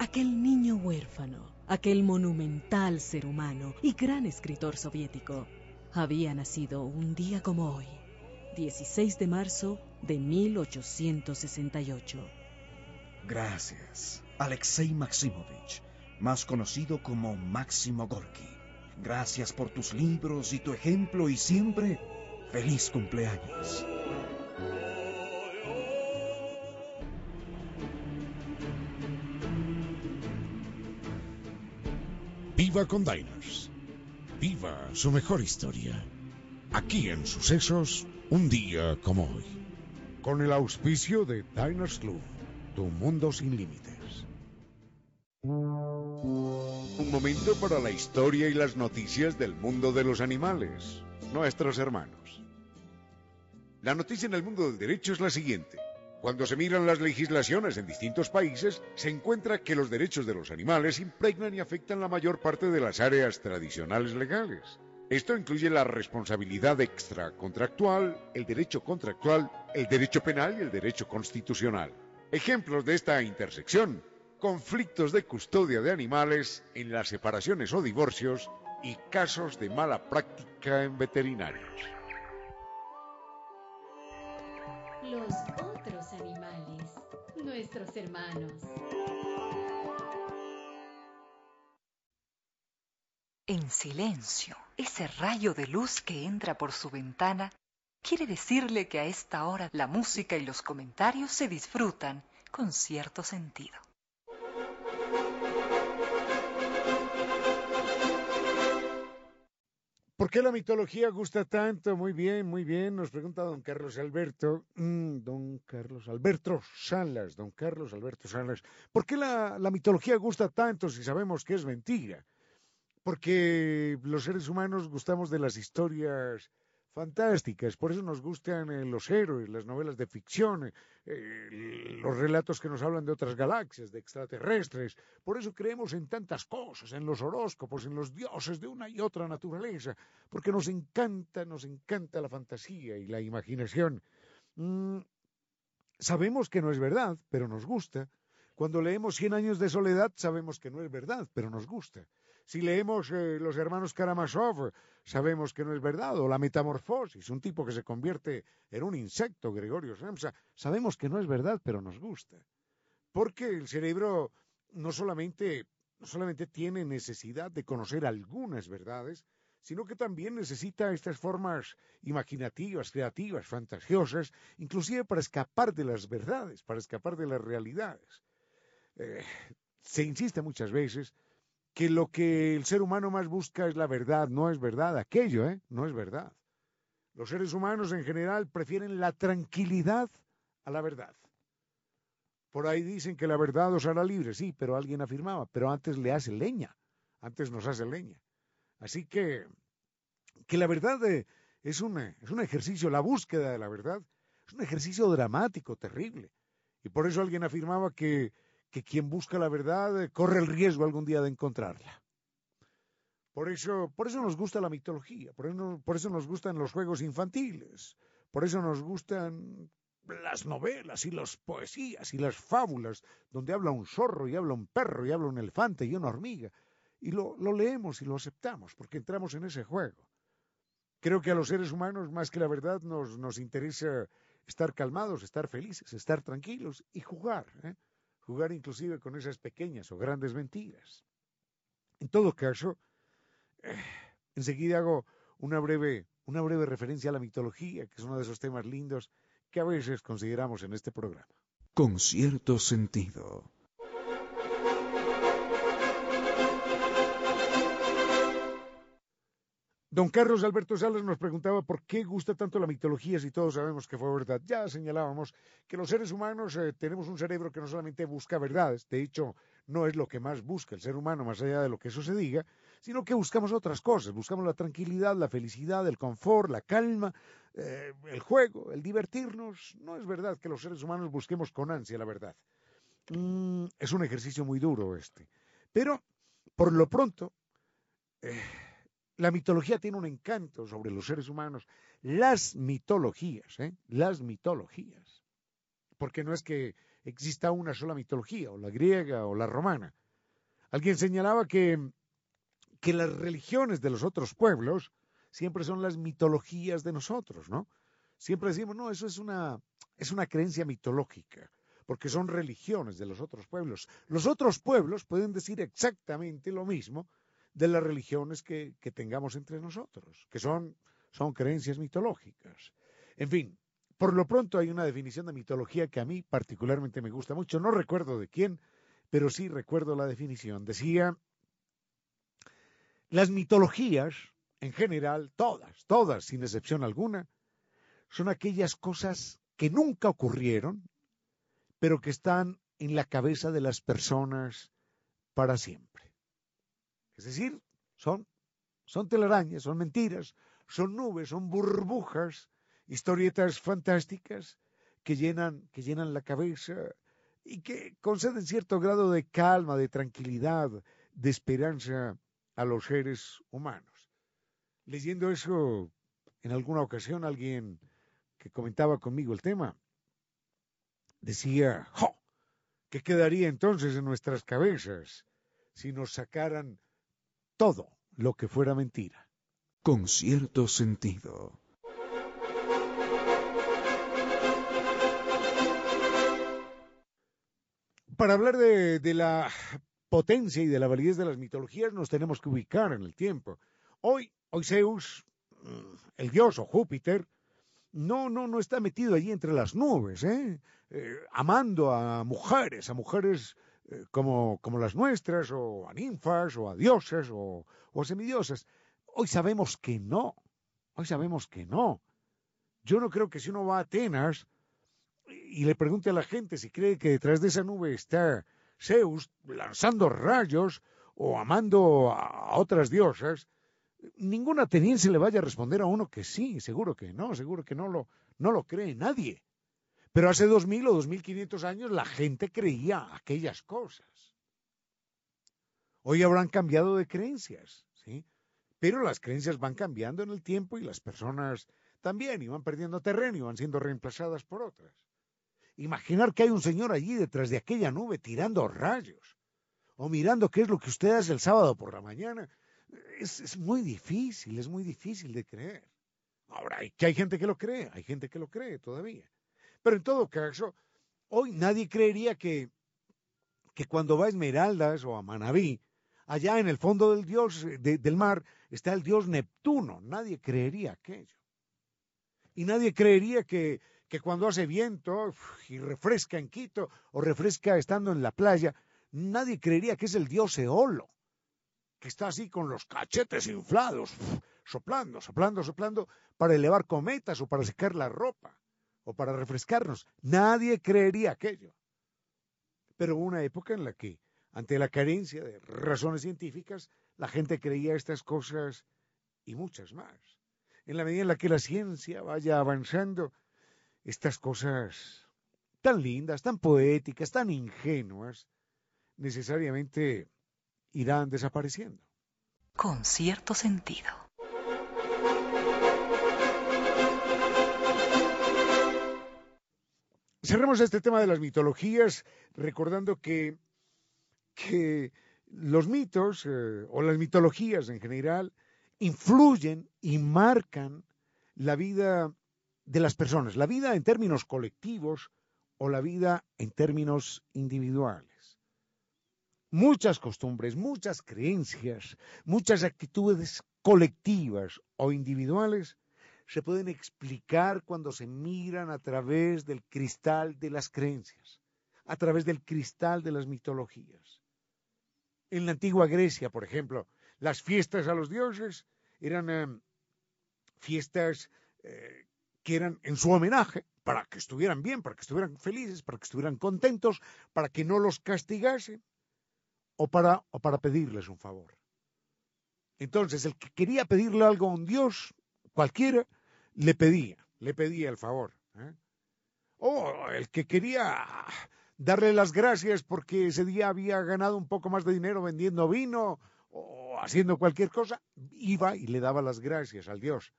Aquel niño huérfano, aquel monumental ser humano y gran escritor soviético, había nacido un día como hoy, 16 de marzo de 1868. Gracias, Alexei Maximovich más conocido como Máximo Gorky. Gracias por tus libros y tu ejemplo y siempre feliz cumpleaños. Viva con Diners. Viva su mejor historia. Aquí en Sucesos, un día como hoy. Con el auspicio de Diners Club, tu mundo sin límites. Un momento para la historia y las noticias del mundo de los animales, nuestros hermanos. La noticia en el mundo del derecho es la siguiente. Cuando se miran las legislaciones en distintos países, se encuentra que los derechos de los animales impregnan y afectan la mayor parte de las áreas tradicionales legales. Esto incluye la responsabilidad extracontractual, el derecho contractual, el derecho penal y el derecho constitucional. Ejemplos de esta intersección conflictos de custodia de animales en las separaciones o divorcios y casos de mala práctica en veterinarios. Los otros animales, nuestros hermanos. En silencio, ese rayo de luz que entra por su ventana quiere decirle que a esta hora la música y los comentarios se disfrutan con cierto sentido. ¿Por qué la mitología gusta tanto? Muy bien, muy bien, nos pregunta don Carlos Alberto. Mm, don Carlos Alberto Salas, don Carlos Alberto Salas. ¿Por qué la, la mitología gusta tanto si sabemos que es mentira? Porque los seres humanos gustamos de las historias fantásticas, por eso nos gustan eh, los héroes, las novelas de ficción, eh, los relatos que nos hablan de otras galaxias, de extraterrestres, por eso creemos en tantas cosas, en los horóscopos, en los dioses de una y otra naturaleza, porque nos encanta, nos encanta la fantasía y la imaginación. Mm, sabemos que no es verdad, pero nos gusta. Cuando leemos Cien años de soledad, sabemos que no es verdad, pero nos gusta. Si leemos eh, Los hermanos Karamazov, sabemos que no es verdad, o La metamorfosis, un tipo que se convierte en un insecto, Gregorio Samsa, sabemos que no es verdad, pero nos gusta. Porque el cerebro no solamente, solamente tiene necesidad de conocer algunas verdades, sino que también necesita estas formas imaginativas, creativas, fantasiosas, inclusive para escapar de las verdades, para escapar de las realidades. Eh, se insiste muchas veces que lo que el ser humano más busca es la verdad, no es verdad, aquello, ¿eh? No es verdad. Los seres humanos en general prefieren la tranquilidad a la verdad. Por ahí dicen que la verdad os hará libres, sí, pero alguien afirmaba, pero antes le hace leña, antes nos hace leña. Así que, que la verdad eh, es, un, es un ejercicio, la búsqueda de la verdad, es un ejercicio dramático, terrible. Y por eso alguien afirmaba que que quien busca la verdad eh, corre el riesgo algún día de encontrarla. Por eso, por eso nos gusta la mitología, por eso, por eso nos gustan los juegos infantiles, por eso nos gustan las novelas y las poesías y las fábulas, donde habla un zorro y habla un perro y habla un elefante y una hormiga, y lo, lo leemos y lo aceptamos, porque entramos en ese juego. Creo que a los seres humanos, más que la verdad, nos, nos interesa estar calmados, estar felices, estar tranquilos y jugar. ¿eh? Jugar inclusive con esas pequeñas o grandes mentiras. En todo caso, enseguida hago una breve, una breve referencia a la mitología, que es uno de esos temas lindos que a veces consideramos en este programa. Con cierto sentido. Don Carlos Alberto Salas nos preguntaba por qué gusta tanto la mitología si todos sabemos que fue verdad. Ya señalábamos que los seres humanos eh, tenemos un cerebro que no solamente busca verdades, de hecho no es lo que más busca el ser humano más allá de lo que eso se diga, sino que buscamos otras cosas, buscamos la tranquilidad, la felicidad, el confort, la calma, eh, el juego, el divertirnos. No es verdad que los seres humanos busquemos con ansia la verdad. Mm, es un ejercicio muy duro este. Pero, por lo pronto, eh, la mitología tiene un encanto sobre los seres humanos. Las mitologías, ¿eh? las mitologías. Porque no es que exista una sola mitología, o la griega o la romana. Alguien señalaba que, que las religiones de los otros pueblos siempre son las mitologías de nosotros, ¿no? Siempre decimos, no, eso es una, es una creencia mitológica, porque son religiones de los otros pueblos. Los otros pueblos pueden decir exactamente lo mismo de las religiones que, tengamos entre nosotros, que son, son creencias mitológicas. En fin, por lo pronto hay una definición de mitología que a mí particularmente me gusta mucho. No recuerdo de quién, pero sí recuerdo la definición. Decía, las mitologías, en general, todas, todas, sin excepción alguna, son aquellas cosas que nunca ocurrieron, pero que están en la cabeza de las personas para siempre. Es decir, son, son telarañas, son mentiras, son nubes, son burbujas, historietas fantásticas que llenan, que llenan la cabeza y que conceden cierto grado de calma, de tranquilidad, de esperanza a los seres humanos. Leyendo eso, en alguna ocasión alguien que comentaba conmigo el tema decía, ¡jo! ¿Qué quedaría entonces en nuestras cabezas si nos sacaran todo lo que fuera mentira. Con cierto sentido. Para hablar de, la potencia y de la validez de las mitologías nos tenemos que ubicar en el tiempo. Hoy, hoy Zeus, mm, el dios o Júpiter, no, no, no está metido allí entre las nubes, ¿eh? eh amando a mujeres, a mujeres eh, como, como, las nuestras, o a ninfas, o a dioses, o, o a semidiosas. Hoy sabemos que no, hoy sabemos que no. Yo no creo que si uno va a Atenas y le pregunte a la gente si cree que detrás de esa nube está Zeus lanzando rayos o amando a otras diosas, ningún ateniense le vaya a responder a uno que sí, seguro que no, seguro que no lo, no lo cree nadie. Pero hace dos mil o dos mil quinientos años la gente creía aquellas cosas. Hoy habrán cambiado de creencias, ¿sí? Pero las creencias van cambiando en el tiempo y las personas también, y van perdiendo terreno y van siendo reemplazadas por otras. Imaginar que hay un señor allí detrás de aquella nube tirando rayos o mirando qué es lo que usted hace el sábado por la mañana, es, muy difícil, es muy difícil de creer. Ahora, hay, que hay gente que lo cree, hay gente que lo cree todavía. Pero en todo caso, hoy nadie creería que, que cuando va a Esmeraldas o a Manabí, allá en el fondo del dios del mar está el dios Neptuno. Nadie creería aquello. Y nadie creería que, que cuando hace viento y refresca en Quito o refresca estando en la playa, nadie creería que es el dios Eolo, que está así con los cachetes inflados, soplando, soplando, soplando, para elevar cometas o para secar la ropa o para refrescarnos. Nadie creería aquello. Pero hubo una época en la que, ante la carencia de razones científicas, la gente creía estas cosas y muchas más. En la medida en la que la ciencia vaya avanzando, estas cosas tan lindas, tan poéticas, tan ingenuas, necesariamente irán desapareciendo. Con cierto sentido. Cerremos este tema de las mitologías recordando que, que los mitos eh, o las mitologías en general influyen y marcan la vida de las personas, la vida en términos colectivos o la vida en términos individuales. Muchas costumbres, muchas creencias, muchas actitudes colectivas o individuales se pueden explicar cuando se miran a través del cristal de las creencias, a través del cristal de las mitologías. En la antigua Grecia, por ejemplo, las fiestas a los dioses eran eh, fiestas eh, que eran en su homenaje, para que estuvieran bien, para que estuvieran felices, para que estuvieran contentos, para que no los castigasen, o para, o para pedirles un favor. Entonces, el que quería pedirle algo a un Dios, cualquiera, le pedía, le pedía el favor. ¿eh? O el que quería darle las gracias porque ese día había ganado un poco más de dinero vendiendo vino o haciendo cualquier cosa, iba y le daba las gracias al Dios.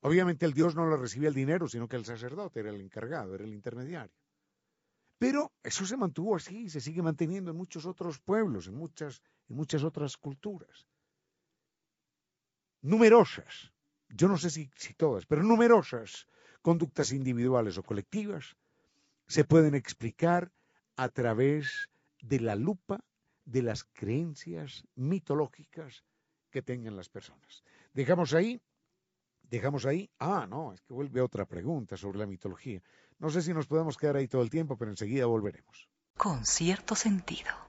Obviamente el Dios no le recibía el dinero, sino que el sacerdote era el encargado, era el intermediario. Pero eso se mantuvo así, se sigue manteniendo en muchos otros pueblos, en muchas, en muchas otras culturas. Numerosas, yo no sé si, todas, pero numerosas conductas individuales o colectivas se pueden explicar a través de la lupa de las creencias mitológicas que tengan las personas. Dejamos ahí dejamos ahí. Ah, no, es que vuelve otra pregunta sobre la mitología. No sé si nos podemos quedar ahí todo el tiempo, pero enseguida volveremos. Con cierto sentido.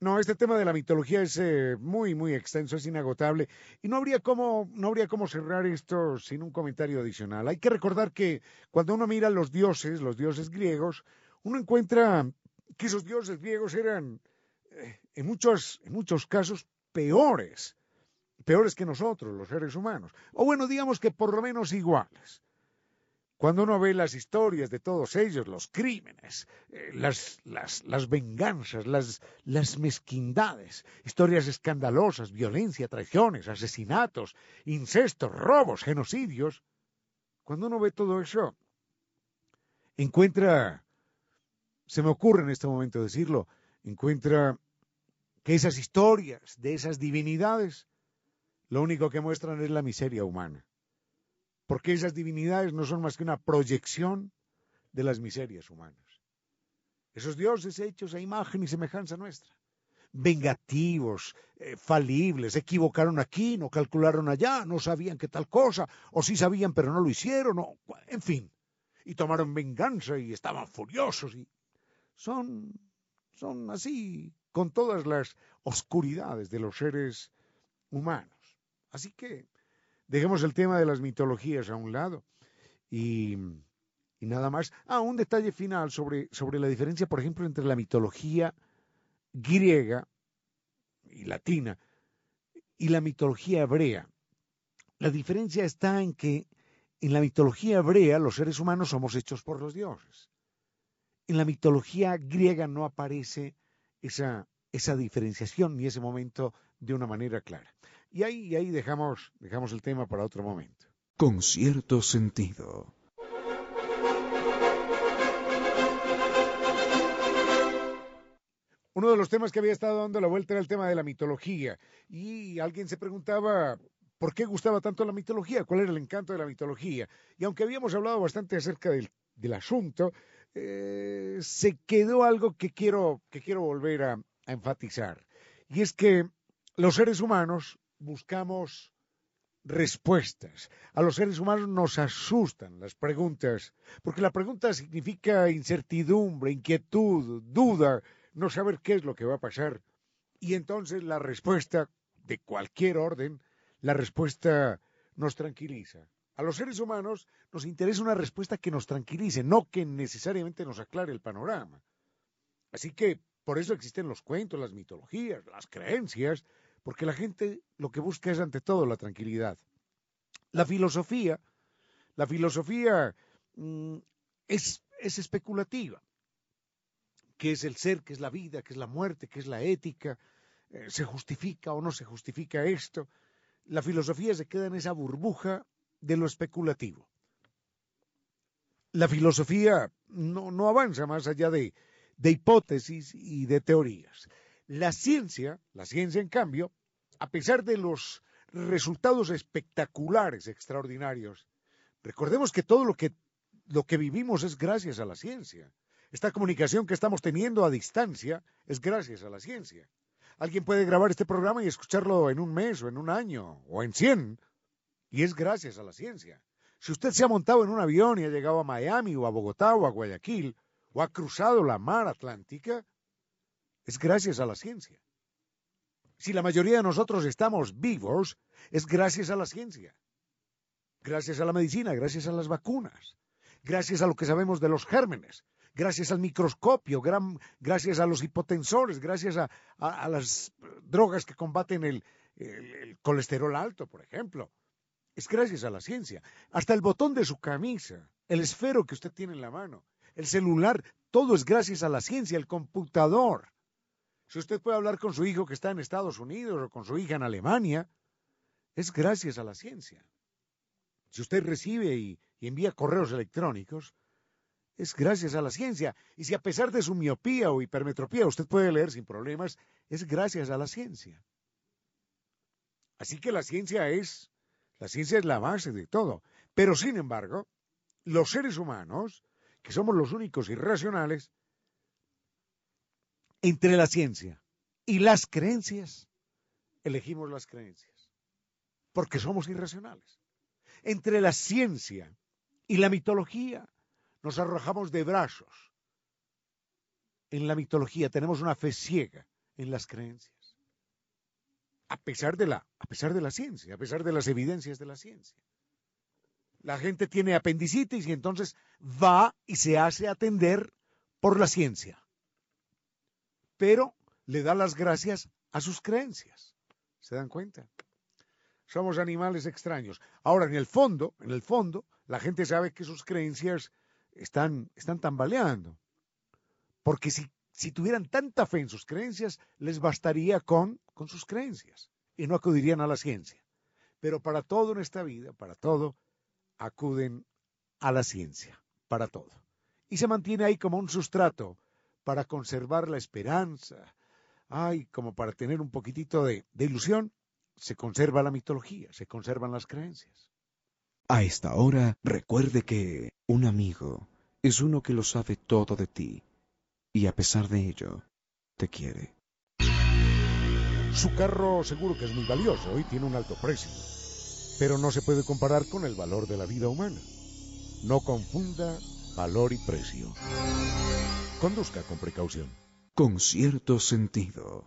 No, este tema de la mitología es eh, muy, muy extenso, es inagotable y no habría cómo, no habría cómo cerrar esto sin un comentario adicional. Hay que recordar que cuando uno mira los dioses, los dioses griegos, uno encuentra que esos dioses griegos eran en muchos, en muchos casos peores, peores que nosotros, los seres humanos, o bueno, digamos que por lo menos iguales. Cuando uno ve las historias de todos ellos, los crímenes, eh, las, las, las, venganzas, las, las mezquindades, historias escandalosas, violencia, traiciones, asesinatos, incestos, robos, genocidios, cuando uno ve todo eso, encuentra, se me ocurre en este momento decirlo, encuentra que esas historias de esas divinidades lo único que muestran es la miseria humana. Porque esas divinidades no son más que una proyección de las miserias humanas. Esos dioses hechos a imagen y semejanza nuestra. Vengativos, eh, falibles, equivocaron aquí, no calcularon allá, no sabían qué tal cosa, o sí sabían pero no lo hicieron, en fin. Y tomaron venganza y estaban furiosos y son, son así con todas las oscuridades de los seres humanos. Así que dejemos el tema de las mitologías a un lado y nada más. Ah, un detalle final sobre, sobre la diferencia, por ejemplo, entre la mitología griega y latina y la mitología hebrea. La diferencia está en que en la mitología hebrea los seres humanos somos hechos por los dioses. En la mitología griega no aparece esa, esa diferenciación ni ese momento de una manera clara. Y ahí, y ahí dejamos, dejamos el tema para otro momento. Con cierto sentido. Uno de los temas que había estado dando la vuelta era el tema de la mitología. Y alguien se preguntaba por qué gustaba tanto la mitología, cuál era el encanto de la mitología. Y aunque habíamos hablado bastante acerca del, asunto, eh, se quedó algo que quiero, que quiero volver a, a enfatizar. Y es que los seres humanos buscamos respuestas. A los seres humanos nos asustan las preguntas, porque la pregunta significa incertidumbre, inquietud, duda, no saber qué es lo que va a pasar. Y entonces la respuesta de cualquier orden, la respuesta nos tranquiliza. A los seres humanos nos interesa una respuesta que nos tranquilice, no que necesariamente nos aclare el panorama. Así que por eso existen los cuentos, las mitologías, las creencias, porque la gente lo que busca es ante todo la tranquilidad. La filosofía, la filosofía mm, es, es especulativa qué es el ser, qué es la vida, qué es la muerte, qué es la ética, eh, se justifica o no se justifica esto. La filosofía se queda en esa burbuja de lo especulativo. La filosofía no, no avanza más allá de, de hipótesis y de teorías. La ciencia, la ciencia en cambio, a pesar de los resultados espectaculares, extraordinarios, recordemos que todo lo que, lo que vivimos es gracias a la ciencia. Esta comunicación que estamos teniendo a distancia es gracias a la ciencia. Alguien puede grabar este programa y escucharlo en un mes o en un año o en cien, y es gracias a la ciencia. Si usted se ha montado en un avión y ha llegado a Miami o a Bogotá o a Guayaquil o ha cruzado la mar Atlántica, es gracias a la ciencia. Si la mayoría de nosotros estamos vivos, es gracias a la ciencia. Gracias a la medicina, gracias a las vacunas, gracias a lo que sabemos de los gérmenes, gracias al microscopio, gracias a los hipotensores, gracias a, las drogas que combaten el, colesterol alto, por ejemplo. Es gracias a la ciencia. Hasta el botón de su camisa, el esfero que usted tiene en la mano, el celular, todo es gracias a la ciencia, el computador. Si usted puede hablar con su hijo que está en Estados Unidos o con su hija en Alemania, es gracias a la ciencia. Si usted recibe y envía correos electrónicos, es gracias a la ciencia. Y si a pesar de su miopía o hipermetropía usted puede leer sin problemas, es gracias a la ciencia. Así que la ciencia es, la ciencia es la base de todo. Pero sin embargo, los seres humanos, que somos los únicos irracionales, entre la ciencia y las creencias, elegimos las creencias, porque somos irracionales. Entre la ciencia y la mitología, nos arrojamos de brazos. En la mitología tenemos una fe ciega en las creencias. A pesar de la, a pesar de la ciencia, a pesar de las evidencias de la ciencia. La gente tiene apendicitis y entonces va y se hace atender por la ciencia. Pero le da las gracias a sus creencias. ¿Se dan cuenta? Somos animales extraños. Ahora, en el fondo, en el fondo, la gente sabe que sus creencias están, están tambaleando. Porque si, si tuvieran tanta fe en sus creencias, les bastaría con, con sus creencias y no acudirían a la ciencia. Pero para todo en esta vida, para todo, acuden a la ciencia, para todo. Y se mantiene ahí como un sustrato para conservar la esperanza. Ay, como para tener un poquitito de, de ilusión, se conserva la mitología, se conservan las creencias. A esta hora, recuerde que un amigo es uno que lo sabe todo de ti y a pesar de ello, te quiere. Su carro seguro que es muy valioso y tiene un alto precio, pero no se puede comparar con el valor de la vida humana. No confunda valor y precio. Conduzca con precaución. Con cierto sentido.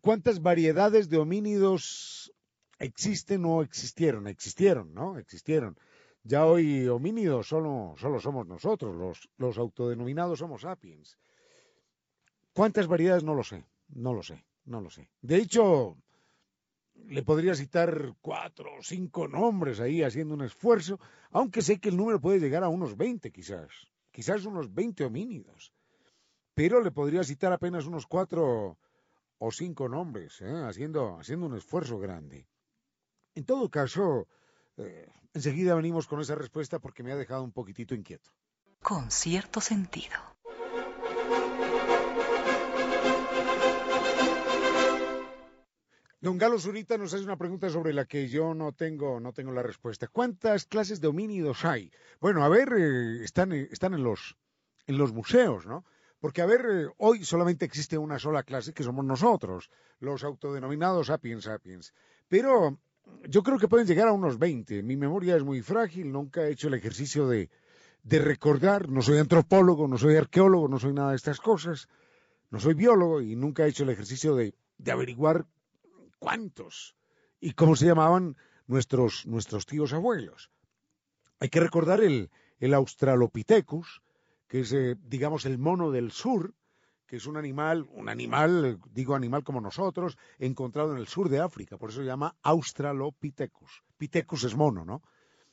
¿Cuántas variedades de homínidos existen o existieron? Existieron, ¿no? Existieron. Ya hoy homínidos solo, solo somos nosotros, los, los autodenominados Homo sapiens. ¿Cuántas variedades? No lo sé, no lo sé, no lo sé. De hecho, le podría citar cuatro o cinco nombres ahí haciendo un esfuerzo, aunque sé que el número puede llegar a unos 20 quizás, quizás unos 20 homínidos. Pero le podría citar apenas unos cuatro o cinco nombres, ¿eh? haciendo, haciendo un esfuerzo grande. En todo caso, eh, enseguida venimos con esa respuesta porque me ha dejado un poquitito inquieto. Con cierto sentido. Don Galo Zurita nos hace una pregunta sobre la que yo no tengo, no tengo la respuesta. ¿Cuántas clases de homínidos hay? Bueno, a ver, eh, están, eh, están en los, en los museos, ¿no? Porque, a ver, eh, hoy solamente existe una sola clase que somos nosotros, los autodenominados sapiens sapiens. Pero yo creo que pueden llegar a unos 20. Mi memoria es muy frágil, nunca he hecho el ejercicio de, de recordar. No soy antropólogo, no soy arqueólogo, no soy nada de estas cosas. No soy biólogo y nunca he hecho el ejercicio de, de averiguar cuántos y cómo se llamaban nuestros, nuestros tíos abuelos. Hay que recordar el, el Australopithecus, que es, eh, digamos, el mono del sur, que es un animal, un animal, digo animal como nosotros, encontrado en el sur de África, por eso se llama Australopithecus. Pithecus es mono, ¿no?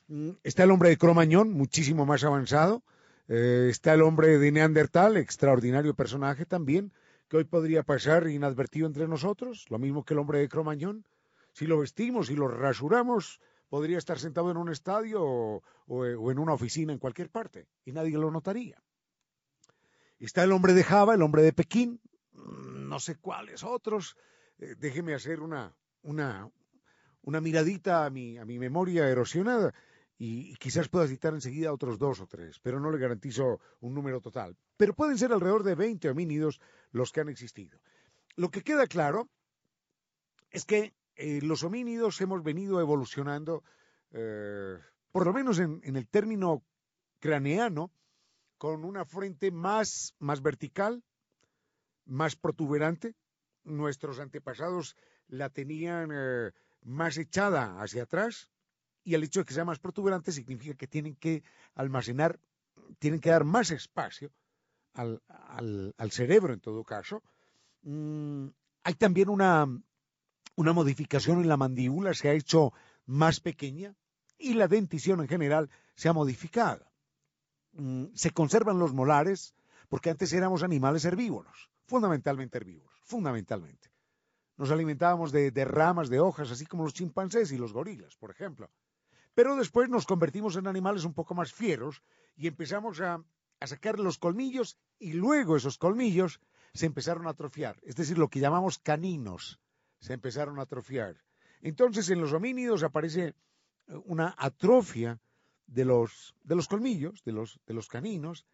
Mm, está el hombre de Cromañón, muchísimo más avanzado. Eh, está el hombre de Neandertal, extraordinario personaje también, que hoy podría pasar inadvertido entre nosotros, lo mismo que el hombre de Cromañón. Si lo vestimos y lo rasuramos, podría estar sentado en un estadio o, en una oficina en cualquier parte y nadie lo notaría. Está el hombre de Java, el hombre de Pekín, no sé cuáles otros. Eh, déjeme hacer una, una, una miradita a mi, a mi memoria erosionada y, y quizás pueda citar enseguida otros dos o tres, pero no le garantizo un número total. Pero pueden ser alrededor de 20 homínidos los que han existido. Lo que queda claro es que eh, los homínidos hemos venido evolucionando, eh, por lo menos en, el término craneano, con una frente más, más vertical, más protuberante. Nuestros antepasados la tenían eh, más echada hacia atrás y el hecho de que sea más protuberante significa que tienen que almacenar, tienen que dar más espacio al, al, cerebro en todo caso. Mm, hay también una, una modificación en la mandíbula, se ha hecho más pequeña y la dentición en general se ha modificado. Mm, se conservan los molares porque antes éramos animales herbívoros, fundamentalmente herbívoros, fundamentalmente. Nos alimentábamos de, de, ramas, de hojas, así como los chimpancés y los gorilas, por ejemplo. Pero después nos convertimos en animales un poco más fieros y empezamos a, a sacar los colmillos y luego esos colmillos se empezaron a atrofiar, es decir, lo que llamamos caninos, se empezaron a atrofiar. Entonces en los homínidos aparece una atrofia de los, de los colmillos, de los, de los caninos,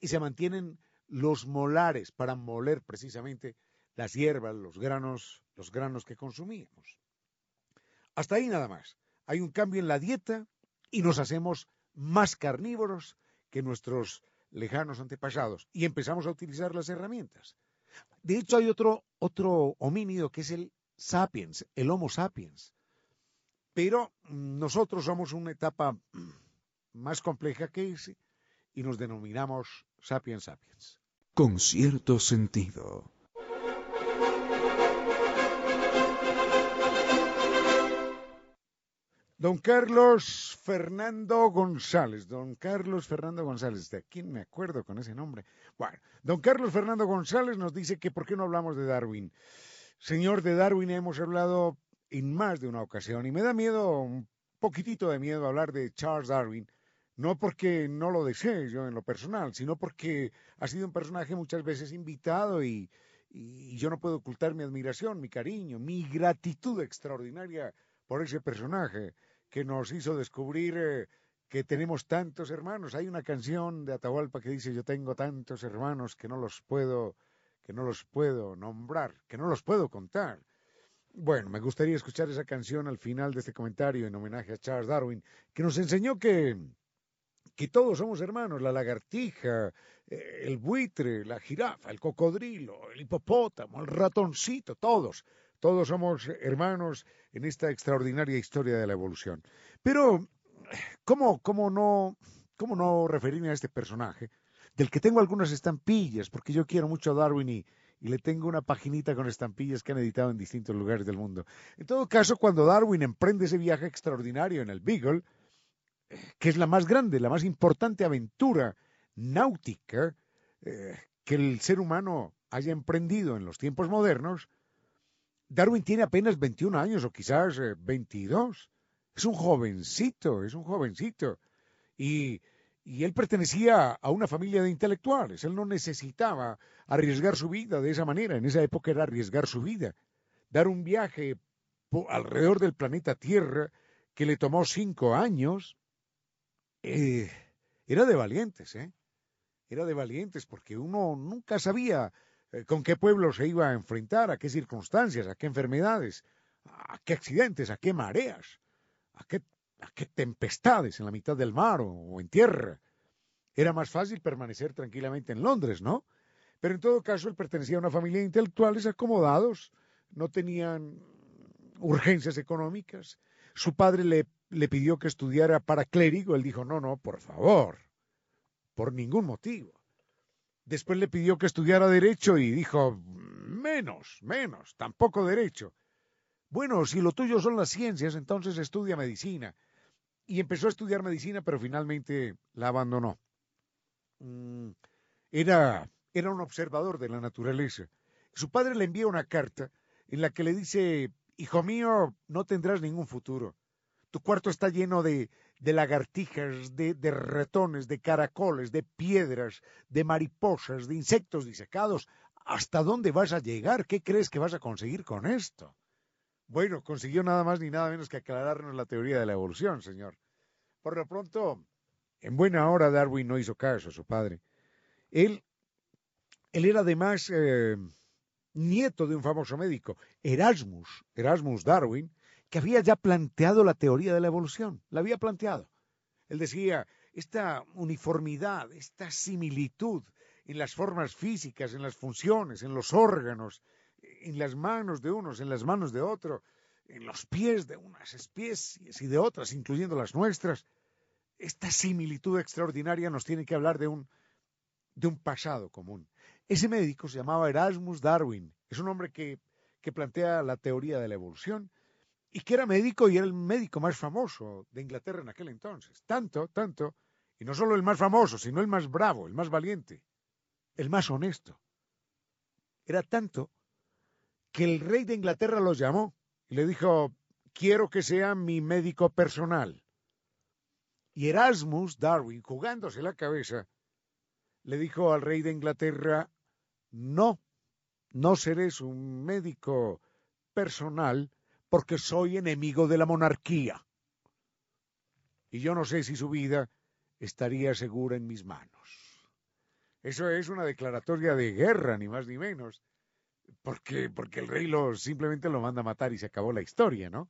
y se mantienen los molares para moler precisamente las hierbas, los granos, los granos que consumíamos. Hasta ahí nada más. Hay un cambio en la dieta y nos hacemos más carnívoros que nuestros lejanos antepasados y empezamos a utilizar las herramientas. De hecho, hay otro, otro homínido que es el sapiens, el Homo sapiens, pero nosotros somos una etapa más compleja que ese y nos denominamos sapiens sapiens. Con cierto sentido. Don Carlos Fernando González, don Carlos Fernando González, ¿de quién me acuerdo con ese nombre? Bueno, don Carlos Fernando González nos dice que por qué no hablamos de Darwin. Señor de Darwin, hemos hablado en más de una ocasión y me da miedo, un poquitito de miedo hablar de Charles Darwin, no porque no lo desee yo en lo personal, sino porque ha sido un personaje muchas veces invitado y, y yo no puedo ocultar mi admiración, mi cariño, mi gratitud extraordinaria por ese personaje que nos hizo descubrir eh, que tenemos tantos hermanos. Hay una canción de Atahualpa que dice yo tengo tantos hermanos que no los puedo que no los puedo nombrar, que no los puedo contar. Bueno, me gustaría escuchar esa canción al final de este comentario en homenaje a Charles Darwin, que nos enseñó que, que todos somos hermanos, la lagartija, eh, el buitre, la jirafa, el cocodrilo, el hipopótamo, el ratoncito, todos, todos somos hermanos en esta extraordinaria historia de la evolución. Pero, ¿cómo, cómo, no, cómo no referirme a este personaje? del que tengo algunas estampillas, porque yo quiero mucho a Darwin y, le tengo una paginita con estampillas que han editado en distintos lugares del mundo. En todo caso, cuando Darwin emprende ese viaje extraordinario en el Beagle, que es la más grande, la más importante aventura náutica eh, que el ser humano haya emprendido en los tiempos modernos, Darwin tiene apenas 21 años o quizás 22. Eh, es un jovencito, es un jovencito. Y y él pertenecía a una familia de intelectuales. Él no necesitaba arriesgar su vida de esa manera. En esa época era arriesgar su vida. Dar un viaje alrededor del planeta Tierra que le tomó cinco años, eh, era de valientes, ¿eh? Era de valientes porque uno nunca sabía con qué pueblo se iba a enfrentar, a qué circunstancias, a qué enfermedades, a qué accidentes, a qué mareas, a qué ¿A qué tempestades en la mitad del mar o, en tierra? Era más fácil permanecer tranquilamente en Londres, ¿no? Pero en todo caso él pertenecía a una familia de intelectuales acomodados, no tenían urgencias económicas. Su padre le, le pidió que estudiara para clérigo, él dijo, no, no, por favor, por ningún motivo. Después le pidió que estudiara derecho y dijo, menos, menos, tampoco derecho. Bueno, si lo tuyo son las ciencias, entonces estudia medicina y empezó a estudiar medicina, pero finalmente la abandonó. Mm, era, era un observador de la naturaleza. Su padre le envía una carta en la que le dice, hijo mío, no tendrás ningún futuro. Tu cuarto está lleno de, de lagartijas, de, de, ratones, de caracoles, de piedras, de mariposas, de insectos disecados. ¿Hasta dónde vas a llegar? ¿Qué crees que vas a conseguir con esto? Bueno, consiguió nada más ni nada menos que aclararnos la teoría de la evolución, señor. Por lo pronto, en buena hora Darwin no hizo caso a su padre. Él, él era además eh, nieto de un famoso médico, Erasmus, Erasmus Darwin, que había ya planteado la teoría de la evolución, la había planteado. Él decía, esta uniformidad, esta similitud en las formas físicas, en las funciones, en los órganos, en las manos de unos, en las manos de otros, en los pies de unas especies y de otras, incluyendo las nuestras. Esta similitud extraordinaria nos tiene que hablar de un, de un pasado común. Ese médico se llamaba Erasmus Darwin. Es un hombre que, que plantea la teoría de la evolución y que era médico y era el médico más famoso de Inglaterra en aquel entonces. Tanto, tanto, y no solo el más famoso, sino el más bravo, el más valiente, el más honesto. Era tanto que el rey de Inglaterra los llamó y le dijo, quiero que sea mi médico personal. Y Erasmus Darwin, jugándose la cabeza, le dijo al rey de Inglaterra, no, no seré su médico personal porque soy enemigo de la monarquía. Y yo no sé si su vida estaría segura en mis manos. Eso es una declaratoria de guerra, ni más ni menos porque, porque el rey lo, simplemente lo manda a matar y se acabó la historia, ¿no?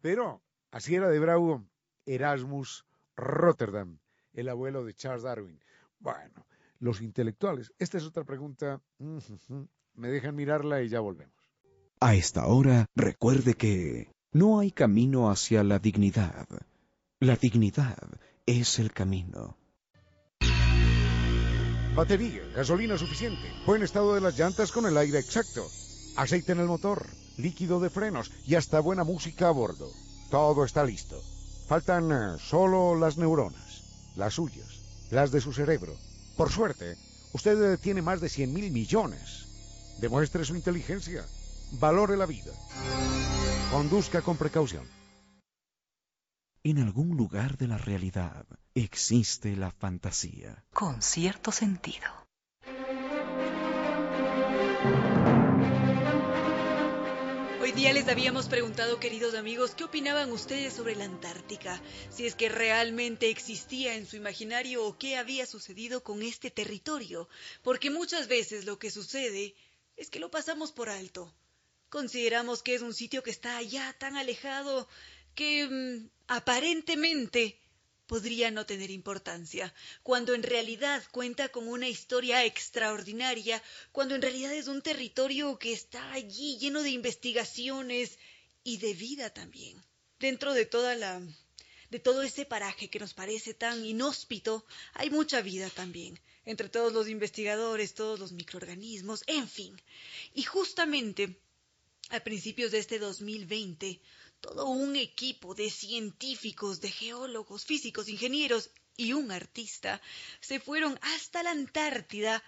Pero así era de bravo Erasmus Rotterdam, el abuelo de Charles Darwin. Bueno, los intelectuales. Esta es otra pregunta. Me dejan mirarla y ya volvemos. A esta hora, recuerde que no hay camino hacia la dignidad. La dignidad es el camino. Batería, gasolina suficiente, buen estado de las llantas con el aire exacto, aceite en el motor, líquido de frenos y hasta buena música a bordo. Todo está listo. Faltan eh, solo las neuronas, las suyas, las de su cerebro. Por suerte, usted tiene más de 100 mil millones. Demuestre su inteligencia. Valore la vida. Conduzca con precaución. En algún lugar de la realidad existe la fantasía. Con cierto sentido. Hoy día les habíamos preguntado, queridos amigos, qué opinaban ustedes sobre la Antártica, si es que realmente existía en su imaginario o qué había sucedido con este territorio, porque muchas veces lo que sucede es que lo pasamos por alto. Consideramos que es un sitio que está allá tan alejado que mm, aparentemente podría no tener importancia, cuando en realidad cuenta con una historia extraordinaria, cuando en realidad es un territorio que está allí lleno de investigaciones y de vida también. Dentro de toda la de todo ese paraje que nos parece tan inhóspito, hay mucha vida también, entre todos los investigadores, todos los microorganismos, en fin. Y justamente a principios de este 2020, todo un equipo de científicos, de geólogos, físicos, ingenieros y un artista se fueron hasta la Antártida,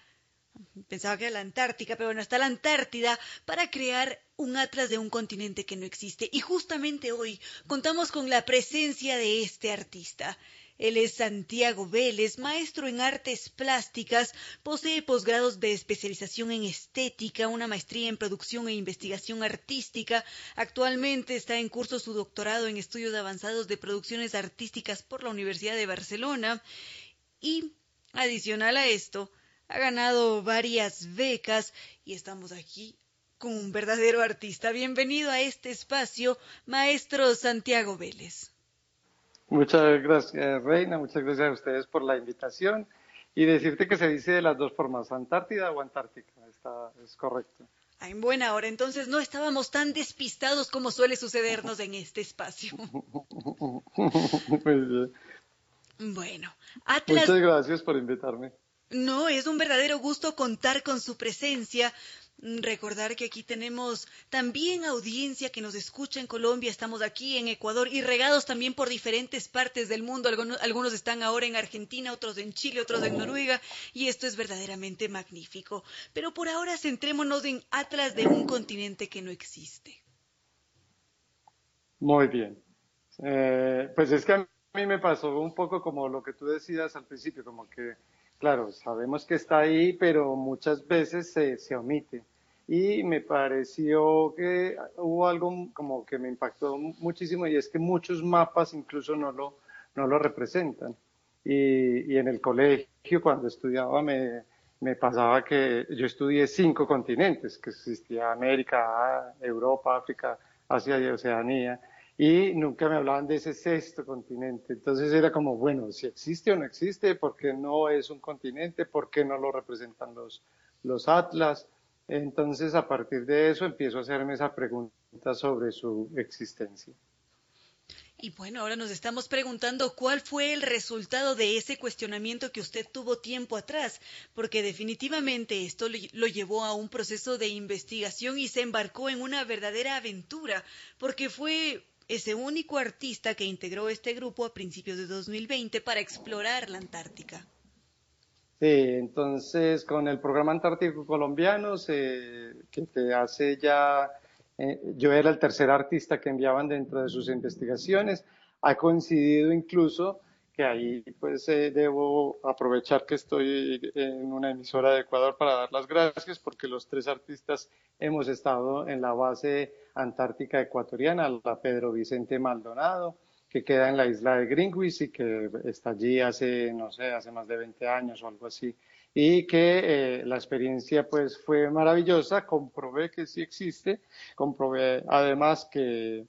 pensaba que era la Antártica, pero bueno, hasta la Antártida, para crear un atlas de un continente que no existe. Y justamente hoy contamos con la presencia de este artista. Él es Santiago Vélez, maestro en artes plásticas, posee posgrados de especialización en estética, una maestría en producción e investigación artística. Actualmente está en curso su doctorado en estudios avanzados de producciones artísticas por la Universidad de Barcelona. Y, adicional a esto, ha ganado varias becas y estamos aquí con un verdadero artista. Bienvenido a este espacio, maestro Santiago Vélez. Muchas gracias, Reina. Muchas gracias a ustedes por la invitación. Y decirte que se dice de las dos formas, Antártida o Antártica. Está, es correcto. En buena hora. Entonces no estábamos tan despistados como suele sucedernos en este espacio. Bueno, Atlas... Muchas gracias por invitarme. No, es un verdadero gusto contar con su presencia. Mm, recordar que aquí tenemos también audiencia que nos escucha en Colombia, estamos aquí en Ecuador y regados también por diferentes partes del mundo. Algunos, están ahora en Argentina, otros en Chile, otros en Noruega y esto es verdaderamente magnífico. Pero por ahora centrémonos en Atlas de un continente que no existe. Muy bien. Eh, pues es que a mí me pasó un poco como lo que tú decías al principio, como que Claro, sabemos que está ahí, pero muchas veces se, se omite. Y me pareció que hubo algo como que me impactó muchísimo y es que muchos mapas incluso no lo, no lo representan. Y, y en el colegio, cuando estudiaba, me, me pasaba que yo estudié cinco continentes, que existía América, Europa, África, Asia y Oceanía y nunca me hablaban de ese sexto continente. Entonces era como, bueno, si existe o no existe, ¿por qué no es un continente? ¿Por qué no lo representan los, los atlas? Entonces a partir de eso empiezo a hacerme esa pregunta sobre su existencia. Y bueno, ahora nos estamos preguntando cuál fue el resultado de ese cuestionamiento que usted tuvo tiempo atrás, porque definitivamente esto lo llevó a un proceso de investigación y se embarcó en una verdadera aventura, porque fue ese único artista que integró este grupo a principios de 2020 para explorar la Antártica. Sí, entonces con el programa Antártico Colombiano, que hace ya, eh, yo era el tercer artista que enviaban dentro de sus investigaciones, ha coincidido incluso que ahí pues eh, debo aprovechar que estoy en una emisora de Ecuador para dar las gracias porque los tres artistas hemos estado en la base antártica ecuatoriana, la Pedro Vicente Maldonado, que queda en la isla de Greenwich y que está allí hace, no sé, hace más de 20 años o algo así. Y que eh, la experiencia pues fue maravillosa, comprobé que sí existe, comprobé además que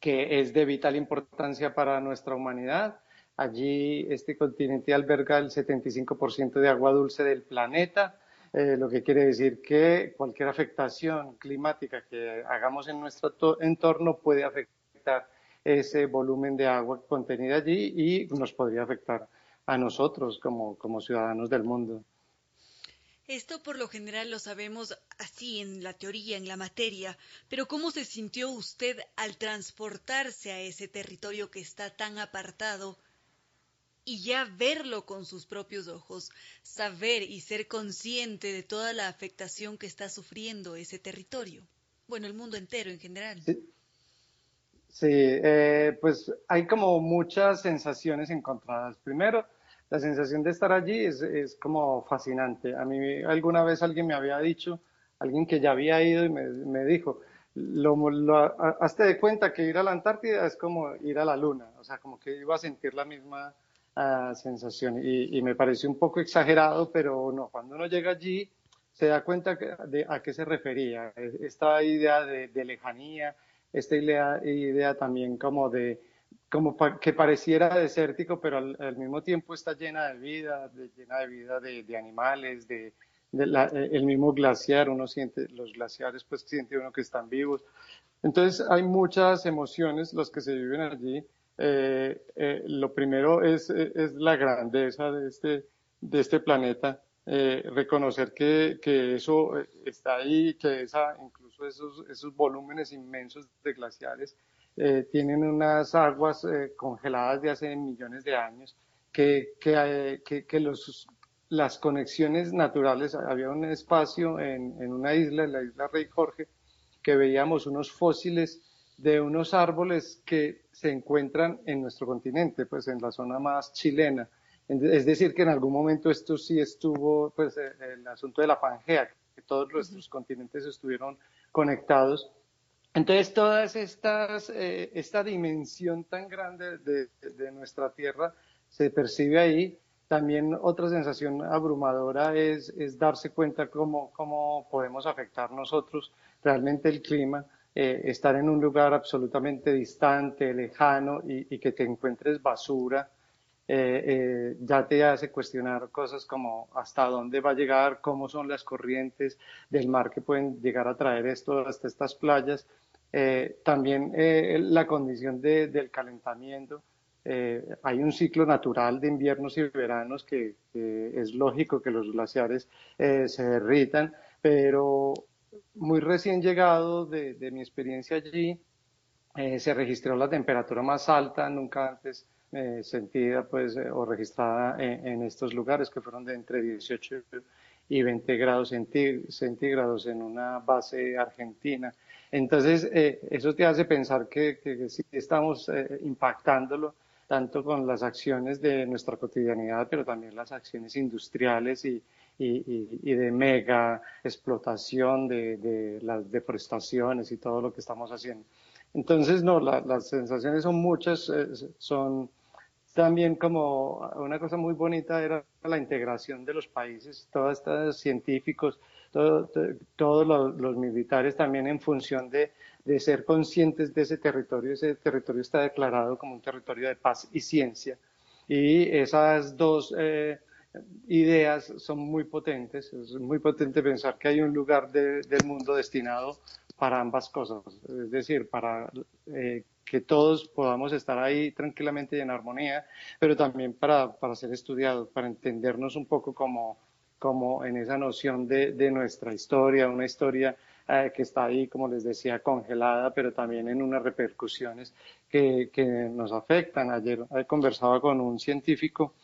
que es de vital importancia para nuestra humanidad. Allí este continente alberga el 75% de agua dulce del planeta, eh, lo que quiere decir que cualquier afectación climática que hagamos en nuestro entorno puede afectar ese volumen de agua contenida allí y nos podría afectar a nosotros como, como ciudadanos del mundo. Esto por lo general lo sabemos así en la teoría, en la materia, pero ¿cómo se sintió usted al transportarse a ese territorio que está tan apartado y ya verlo con sus propios ojos, saber y ser consciente de toda la afectación que está sufriendo ese territorio? Bueno, el mundo entero en general. Sí, eh, pues hay como muchas sensaciones encontradas. Primero, la sensación de estar allí es, es, como fascinante. A mí alguna vez alguien me había dicho, alguien que ya había ido y me, me, dijo, lo, lo, hazte de cuenta que ir a la Antártida es como ir a la Luna, o sea, como que iba a sentir la misma uh, sensación. Y, y, me pareció un poco exagerado, pero no, cuando uno llega allí se da cuenta de a qué se refería. Esta idea de, de lejanía, esta idea, idea, también como de como pa que pareciera desértico, pero al, al, mismo tiempo está llena de vida, de, llena de vida de, de animales, de, la, el mismo glaciar, uno siente, los glaciares pues siente uno que están vivos. Entonces hay muchas emociones las que se viven allí. Eh, eh, lo primero es, es, la grandeza de este, de este planeta, eh, reconocer que, que, eso está ahí, que esa, incluso esos, esos volúmenes inmensos de glaciares eh, tienen unas aguas eh, congeladas de hace millones de años, que, que, que, que los, las conexiones naturales, había un espacio en, en, una isla, en la isla Rey Jorge, que veíamos unos fósiles de unos árboles que se encuentran en nuestro continente, pues en la zona más chilena. Es decir, que en algún momento esto sí estuvo, pues eh, el asunto de la Pangea, que todos nuestros continentes estuvieron conectados. Entonces, todas estas, eh, esta dimensión tan grande de, de, nuestra Tierra se percibe ahí. También otra sensación abrumadora es, es darse cuenta cómo, cómo, podemos afectar nosotros realmente el clima, eh, estar en un lugar absolutamente distante, lejano y, y que te encuentres basura, eh, eh, ya te hace cuestionar cosas como hasta dónde va a llegar, cómo son las corrientes del mar que pueden llegar a traer esto hasta estas playas. Eh, también eh, la condición de, del calentamiento. Eh, hay un ciclo natural de inviernos y veranos que, es lógico que los glaciares se derritan, pero muy recién llegado de, de mi experiencia allí, se registró la temperatura más alta, nunca antes eh, sentida pues, eh, o registrada en, estos lugares que fueron de entre 18 y 20 grados centígrados en una base argentina. Entonces, eh, eso te hace pensar que, que, sí estamos impactándolo tanto con las acciones de nuestra cotidianidad, pero también las acciones industriales y de mega explotación de, de, las deforestaciones y todo lo que estamos haciendo. Entonces, no, la, las sensaciones son muchas, eh, son también como una cosa muy bonita era la integración de los países, todos estos científicos, todo, todos los, los, militares también en función de, de, ser conscientes de ese territorio. Ese territorio está declarado como un territorio de paz y ciencia. Y esas dos eh, ideas son muy potentes. Es muy potente pensar que hay un lugar de, del mundo destinado para ambas cosas, es decir, para eh, que todos podamos estar ahí tranquilamente y en armonía, pero también para, para ser estudiados, para entendernos un poco como, como en esa noción de, nuestra historia, una historia eh, que está ahí, como les decía, congelada, pero también en unas repercusiones que, que nos afectan. Ayer conversaba con un científico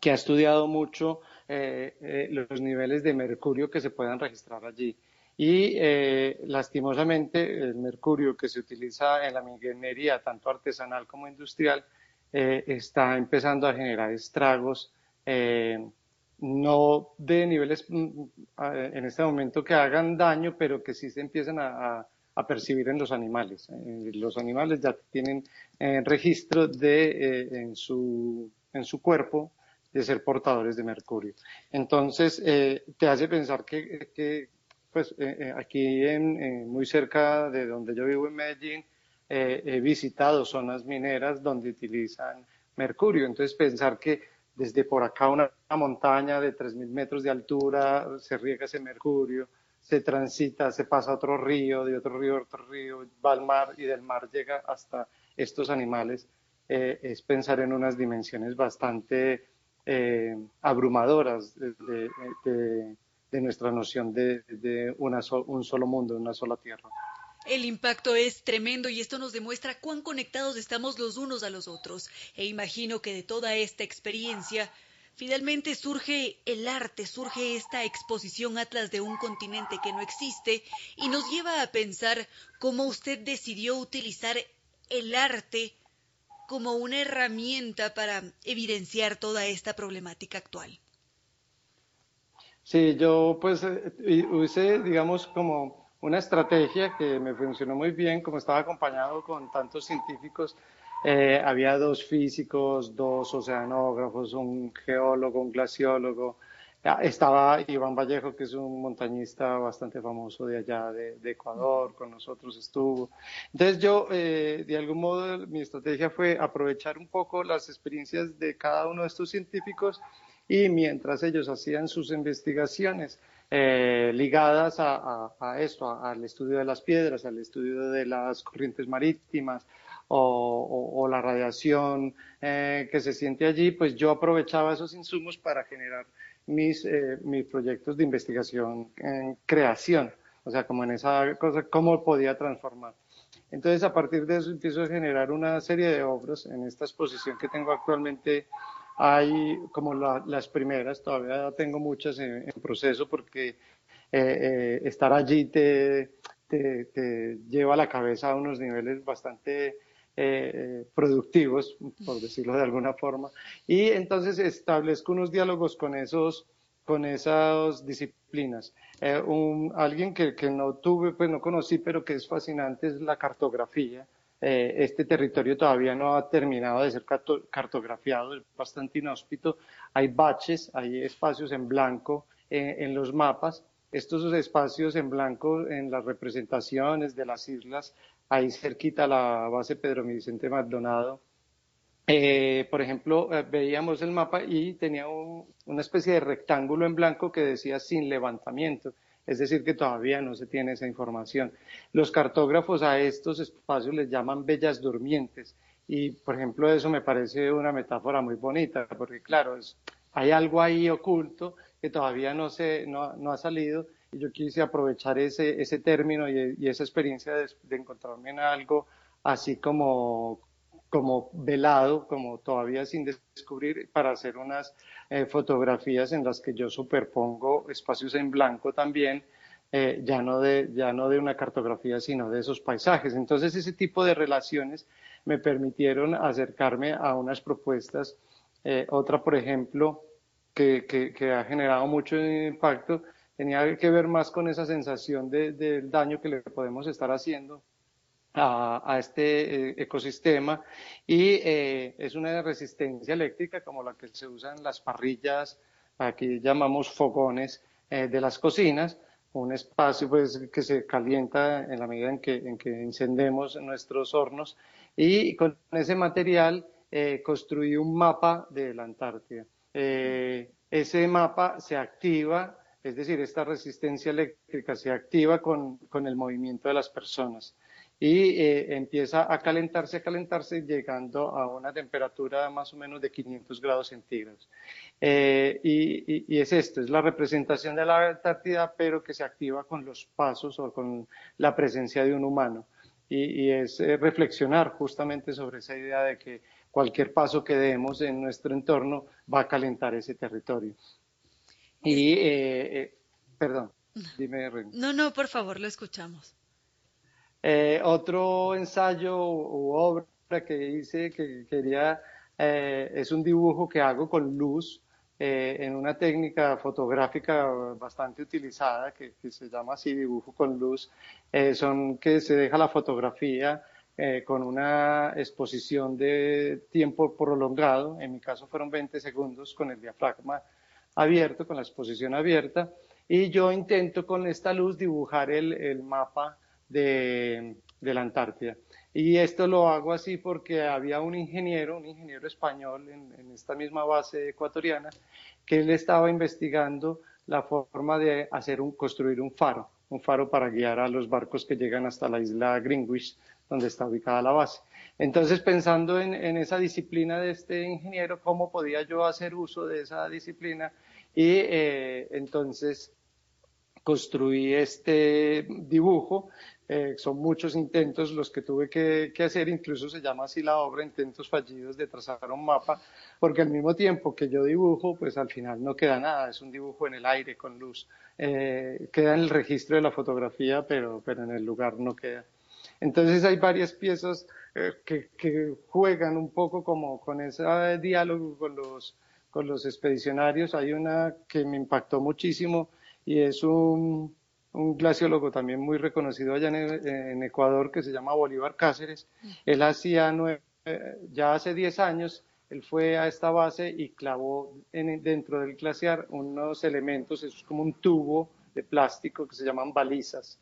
que ha estudiado mucho eh, eh, los niveles de mercurio que se puedan registrar allí y eh, lastimosamente el mercurio que se utiliza en la minería, tanto artesanal como industrial, eh, está empezando a generar estragos, eh, no de niveles mm, en este momento que hagan daño, pero que sí se empiezan a, percibir en los animales. Los animales ya tienen registro de, en, su, en su cuerpo de ser portadores de mercurio. Entonces, te hace pensar que pues eh, eh, aquí en, eh, muy cerca de donde yo vivo en Medellín, eh, he visitado zonas mineras donde utilizan mercurio. Entonces pensar que desde por acá una, una montaña de 3.000 metros de altura se riega ese mercurio, se transita, se pasa a otro río, de otro río a otro río, va al mar y del mar llega hasta estos animales, eh, es pensar en unas dimensiones bastante eh, abrumadoras de, de, de, de nuestra noción de, un solo mundo, una sola tierra. El impacto es tremendo y esto nos demuestra cuán conectados estamos los unos a los otros. E imagino que de toda esta experiencia finalmente surge el arte, surge esta exposición Atlas de un continente que no existe y nos lleva a pensar cómo usted decidió utilizar el arte como una herramienta para evidenciar toda esta problemática actual. Sí, yo pues eh, hice, digamos, como una estrategia que me funcionó muy bien, como estaba acompañado con tantos científicos, eh, había dos físicos, dos oceanógrafos, un geólogo, un glaciólogo, Ah, estaba Iván Vallejo, que es un montañista bastante famoso de allá de, Ecuador, con nosotros estuvo. Entonces yo, eh, de algún modo, mi estrategia fue aprovechar un poco las experiencias de cada uno de estos científicos y mientras ellos hacían sus investigaciones eh, ligadas a, esto, al estudio de las piedras, al estudio de las corrientes marítimas, o, la radiación eh, que se siente allí, pues yo aprovechaba esos insumos para generar mis, eh, mis proyectos de investigación en creación, o sea, como en esa cosa, cómo podía transformar. Entonces, a partir de eso empiezo a generar una serie de obras. En esta exposición que tengo actualmente hay como las primeras, todavía tengo muchas en, proceso porque eh, eh, estar allí te, te, te, lleva la cabeza a unos niveles bastante eh, productivos, por decirlo de alguna forma, y entonces establezco unos diálogos con esos con esas disciplinas. Eh, un, alguien que, que, no tuve, pues no conocí, pero que es fascinante es la cartografía. Eh, este territorio todavía no ha terminado de ser cartografiado, es bastante inhóspito. Hay baches, hay espacios en blanco en los mapas. Estos espacios en blanco en las representaciones de las islas ahí cerquita la base Pedro Vicente Maldonado. Eh, por ejemplo, eh, veíamos el mapa y tenía una especie de rectángulo en blanco que decía sin levantamiento, es decir, que todavía no se tiene esa información. Los cartógrafos a estos espacios les llaman bellas durmientes y, por ejemplo, eso me parece una metáfora muy bonita, porque claro, hay algo ahí oculto que todavía no, se, no ha salido y yo quise aprovechar ese, ese término y, esa experiencia de, encontrarme en algo así como, como velado, como todavía sin descubrir, para hacer unas eh, fotografías en las que yo superpongo espacios en blanco también, eh, ya, no de, ya no de una cartografía, sino de esos paisajes. Entonces, ese tipo de relaciones me permitieron acercarme a unas propuestas. Eh, otra, por ejemplo, que, que, que, ha generado mucho impacto tenía que ver más con esa sensación del daño que le podemos estar haciendo a, este eh, ecosistema y eh, es una resistencia eléctrica como la que se usa en las parrillas, aquí llamamos fogones eh, de las cocinas, un espacio pues, que se calienta en la medida en que, en que encendemos nuestros hornos y con ese material construí un mapa de la Antártida. ese mapa se activa es decir, esta resistencia eléctrica se activa con, el movimiento de las personas y eh, empieza a calentarse, a calentarse, llegando a una temperatura más o menos de 500 grados centígrados. Eh, y, es esto, es la representación de la Antártida, pero que se activa con los pasos o con la presencia de un humano. Y, es eh, reflexionar justamente sobre esa idea de que cualquier paso que demos en nuestro entorno va a calentar ese territorio. Y, eh, eh, perdón, dime. No, no, por favor, lo escuchamos. Eh, otro ensayo u obra que hice que quería, es un dibujo que hago con luz en una técnica fotográfica bastante utilizada que, se llama así dibujo con luz. son que se deja la fotografía con una exposición de tiempo prolongado, en mi caso fueron 20 segundos con el diafragma abierto, con la exposición abierta, y yo intento con esta luz dibujar el, mapa de, la Antártida. Y esto lo hago así porque había un ingeniero, un ingeniero español en, esta misma base ecuatoriana, que él estaba investigando la forma de hacer un, construir un faro, un faro para guiar a los barcos que llegan hasta la isla Greenwich, donde está ubicada la base. Entonces, pensando en, esa disciplina de este ingeniero, ¿cómo podía yo hacer uso de esa disciplina? Y eh, entonces construí este dibujo. Eh, son muchos intentos los que tuve que, hacer, incluso se llama así la obra, intentos fallidos de trazar un mapa, porque al mismo tiempo que yo dibujo, pues al final no queda nada, es un dibujo en el aire con luz. Eh, queda en el registro de la fotografía, pero, pero en el lugar no queda. Entonces hay varias piezas eh, que, juegan un poco como con ese diálogo con los, con los expedicionarios. Hay una que me impactó muchísimo y es un, un glaciólogo también muy reconocido allá en, Ecuador que se llama Bolívar Cáceres. Él hacía eh, ya hace 10 años, él fue a esta base y clavó dentro del glaciar unos elementos, es como un tubo de plástico que se llaman balizas.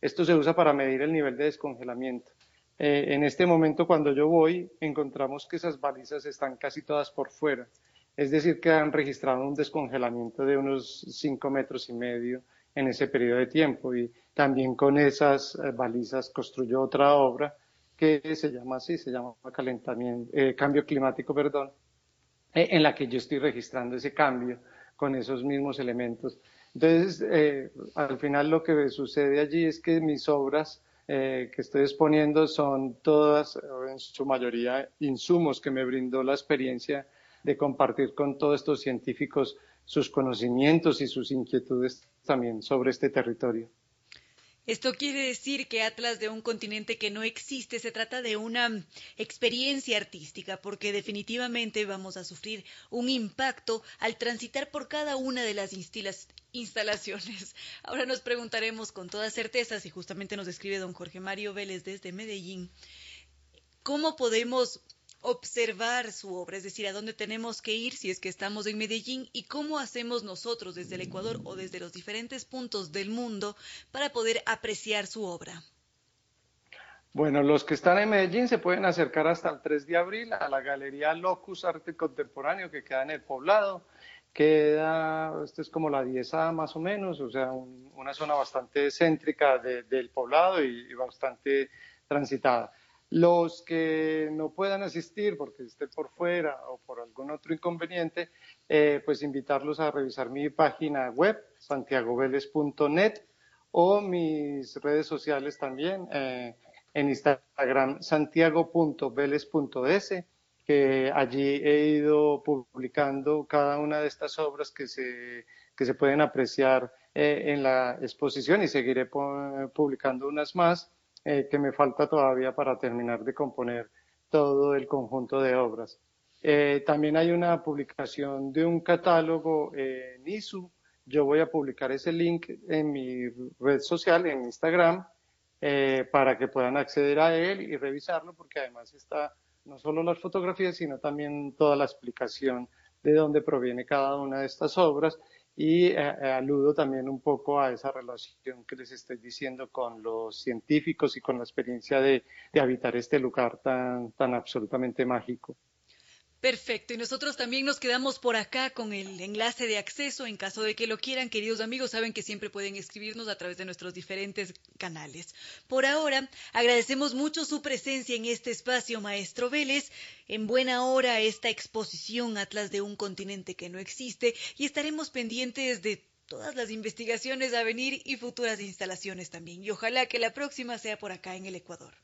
Esto se usa para medir el nivel de descongelamiento. Eh, en este momento, cuando yo voy, encontramos que esas balizas están casi todas por fuera. Es decir, que han registrado un descongelamiento de unos 5 metros y medio en ese periodo de tiempo. Y también con esas eh, balizas construyó otra obra que se llama así, se llama calentamiento, eh, cambio climático, perdón, eh, en la que yo estoy registrando ese cambio con esos mismos elementos. Entonces, al final lo que sucede allí es que mis obras que estoy exponiendo son todas, en su mayoría, insumos que me brindó la experiencia de compartir con todos estos científicos sus conocimientos y sus inquietudes también sobre este territorio. Esto quiere decir que Atlas de un continente que no existe se trata de una experiencia artística, porque definitivamente vamos a sufrir un impacto al transitar por cada una de las instalaciones. Ahora nos preguntaremos con toda certeza, si justamente nos escribe don Jorge Mario Vélez desde Medellín, ¿cómo podemos observar su obra, es decir, a dónde tenemos que ir si es que estamos en Medellín y cómo hacemos nosotros desde el Ecuador o desde los diferentes puntos del mundo para poder apreciar su obra. Bueno, los que están en Medellín se pueden acercar hasta el 3 de abril a la Galería Locus Arte Contemporáneo que queda en el poblado. Queda, esto es como la 10 más o menos, o sea, una zona bastante céntrica del poblado y bastante transitada. Los que no puedan asistir porque esté por fuera o por algún otro inconveniente, eh, pues invitarlos a revisar mi página web, santiagoveles.net, o mis redes sociales también, eh, en Instagram, santiago.veles.es, que allí he ido publicando cada una de estas obras que se, que se pueden apreciar eh, en la exposición y seguiré publicando unas más eh, que me falta todavía para terminar de componer todo el conjunto de obras. Eh, también hay una publicación de un catálogo en ISU. Yo voy a publicar ese link en mi red social, en Instagram, eh, para que puedan acceder a él y revisarlo, porque además está no solo las fotografías, sino también toda la explicación de dónde proviene cada una de estas obras y eh, eh, aludo también un poco a esa relación que les estoy diciendo con los científicos y con la experiencia de, de habitar este lugar tan, tan absolutamente mágico. Perfecto, y nosotros también nos quedamos por acá con el enlace de acceso en caso de que lo quieran, queridos amigos, saben que siempre pueden escribirnos a través de nuestros diferentes canales. Por ahora, agradecemos mucho su presencia en este espacio, maestro Vélez, en buena hora esta exposición Atlas de un continente que no existe y estaremos pendientes de todas las investigaciones a venir y futuras instalaciones también. Y ojalá que la próxima sea por acá en el Ecuador.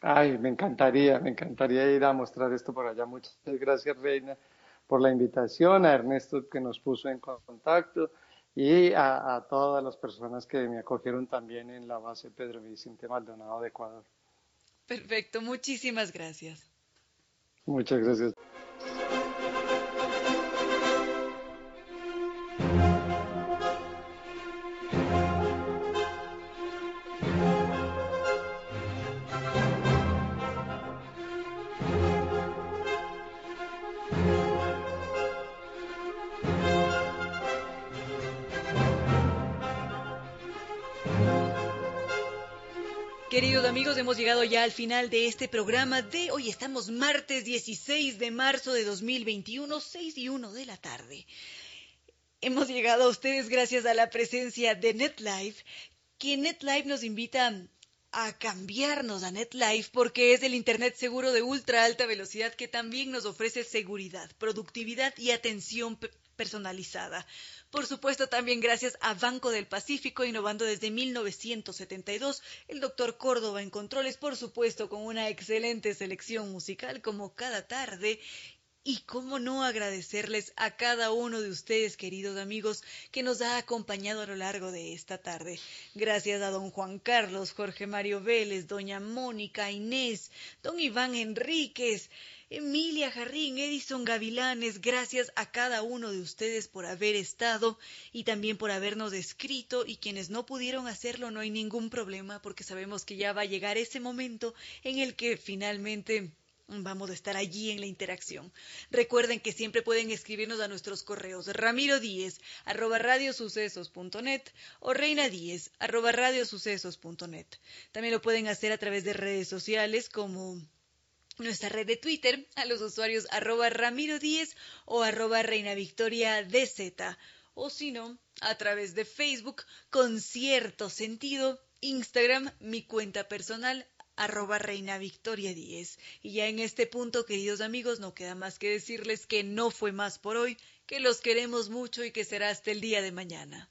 Ay, me encantaría, me encantaría ir a mostrar esto por allá. Muchas gracias, Reina, por la invitación, a Ernesto que nos puso en contacto y a, todas las personas que me acogieron también en la base Pedro Vicente Maldonado de Ecuador. Perfecto, muchísimas gracias. Muchas gracias. Queridos amigos, hemos llegado ya al final de este programa de hoy. Estamos martes 16 de marzo de 2021, 6 y 1 de la tarde. Hemos llegado a ustedes gracias a la presencia de NetLife, que NetLife nos invita a cambiarnos a NetLife porque es el Internet seguro de ultra alta velocidad que también nos ofrece seguridad, productividad y atención personalizada. Por supuesto, también gracias a Banco del Pacífico, innovando desde 1972, el doctor Córdoba en controles, por supuesto, con una excelente selección musical como cada tarde. Y cómo no agradecerles a cada uno de ustedes, queridos amigos, que nos ha acompañado a lo largo de esta tarde. Gracias a don Juan Carlos, Jorge Mario Vélez, doña Mónica, Inés, don Iván Enríquez, Emilia Jarrín, Edison Gavilanes, gracias a cada uno de ustedes por haber estado y también por habernos escrito y quienes no pudieron hacerlo no hay ningún problema porque sabemos que ya va a llegar ese momento en el que finalmente Vamos a estar allí en la interacción. Recuerden que siempre pueden escribirnos a nuestros correos ramiro díez arroba radiosucesos.net o reina díez arroba radiosucesos.net. También lo pueden hacer a través de redes sociales como nuestra red de Twitter a los usuarios arroba ramiro díez o arroba reina victoria dz o si no a través de Facebook con cierto sentido Instagram, mi cuenta personal, arroba reina victoria 10. Y ya en este punto, queridos amigos, no queda más que decirles que no fue más por hoy, que los queremos mucho y que será hasta el día de mañana.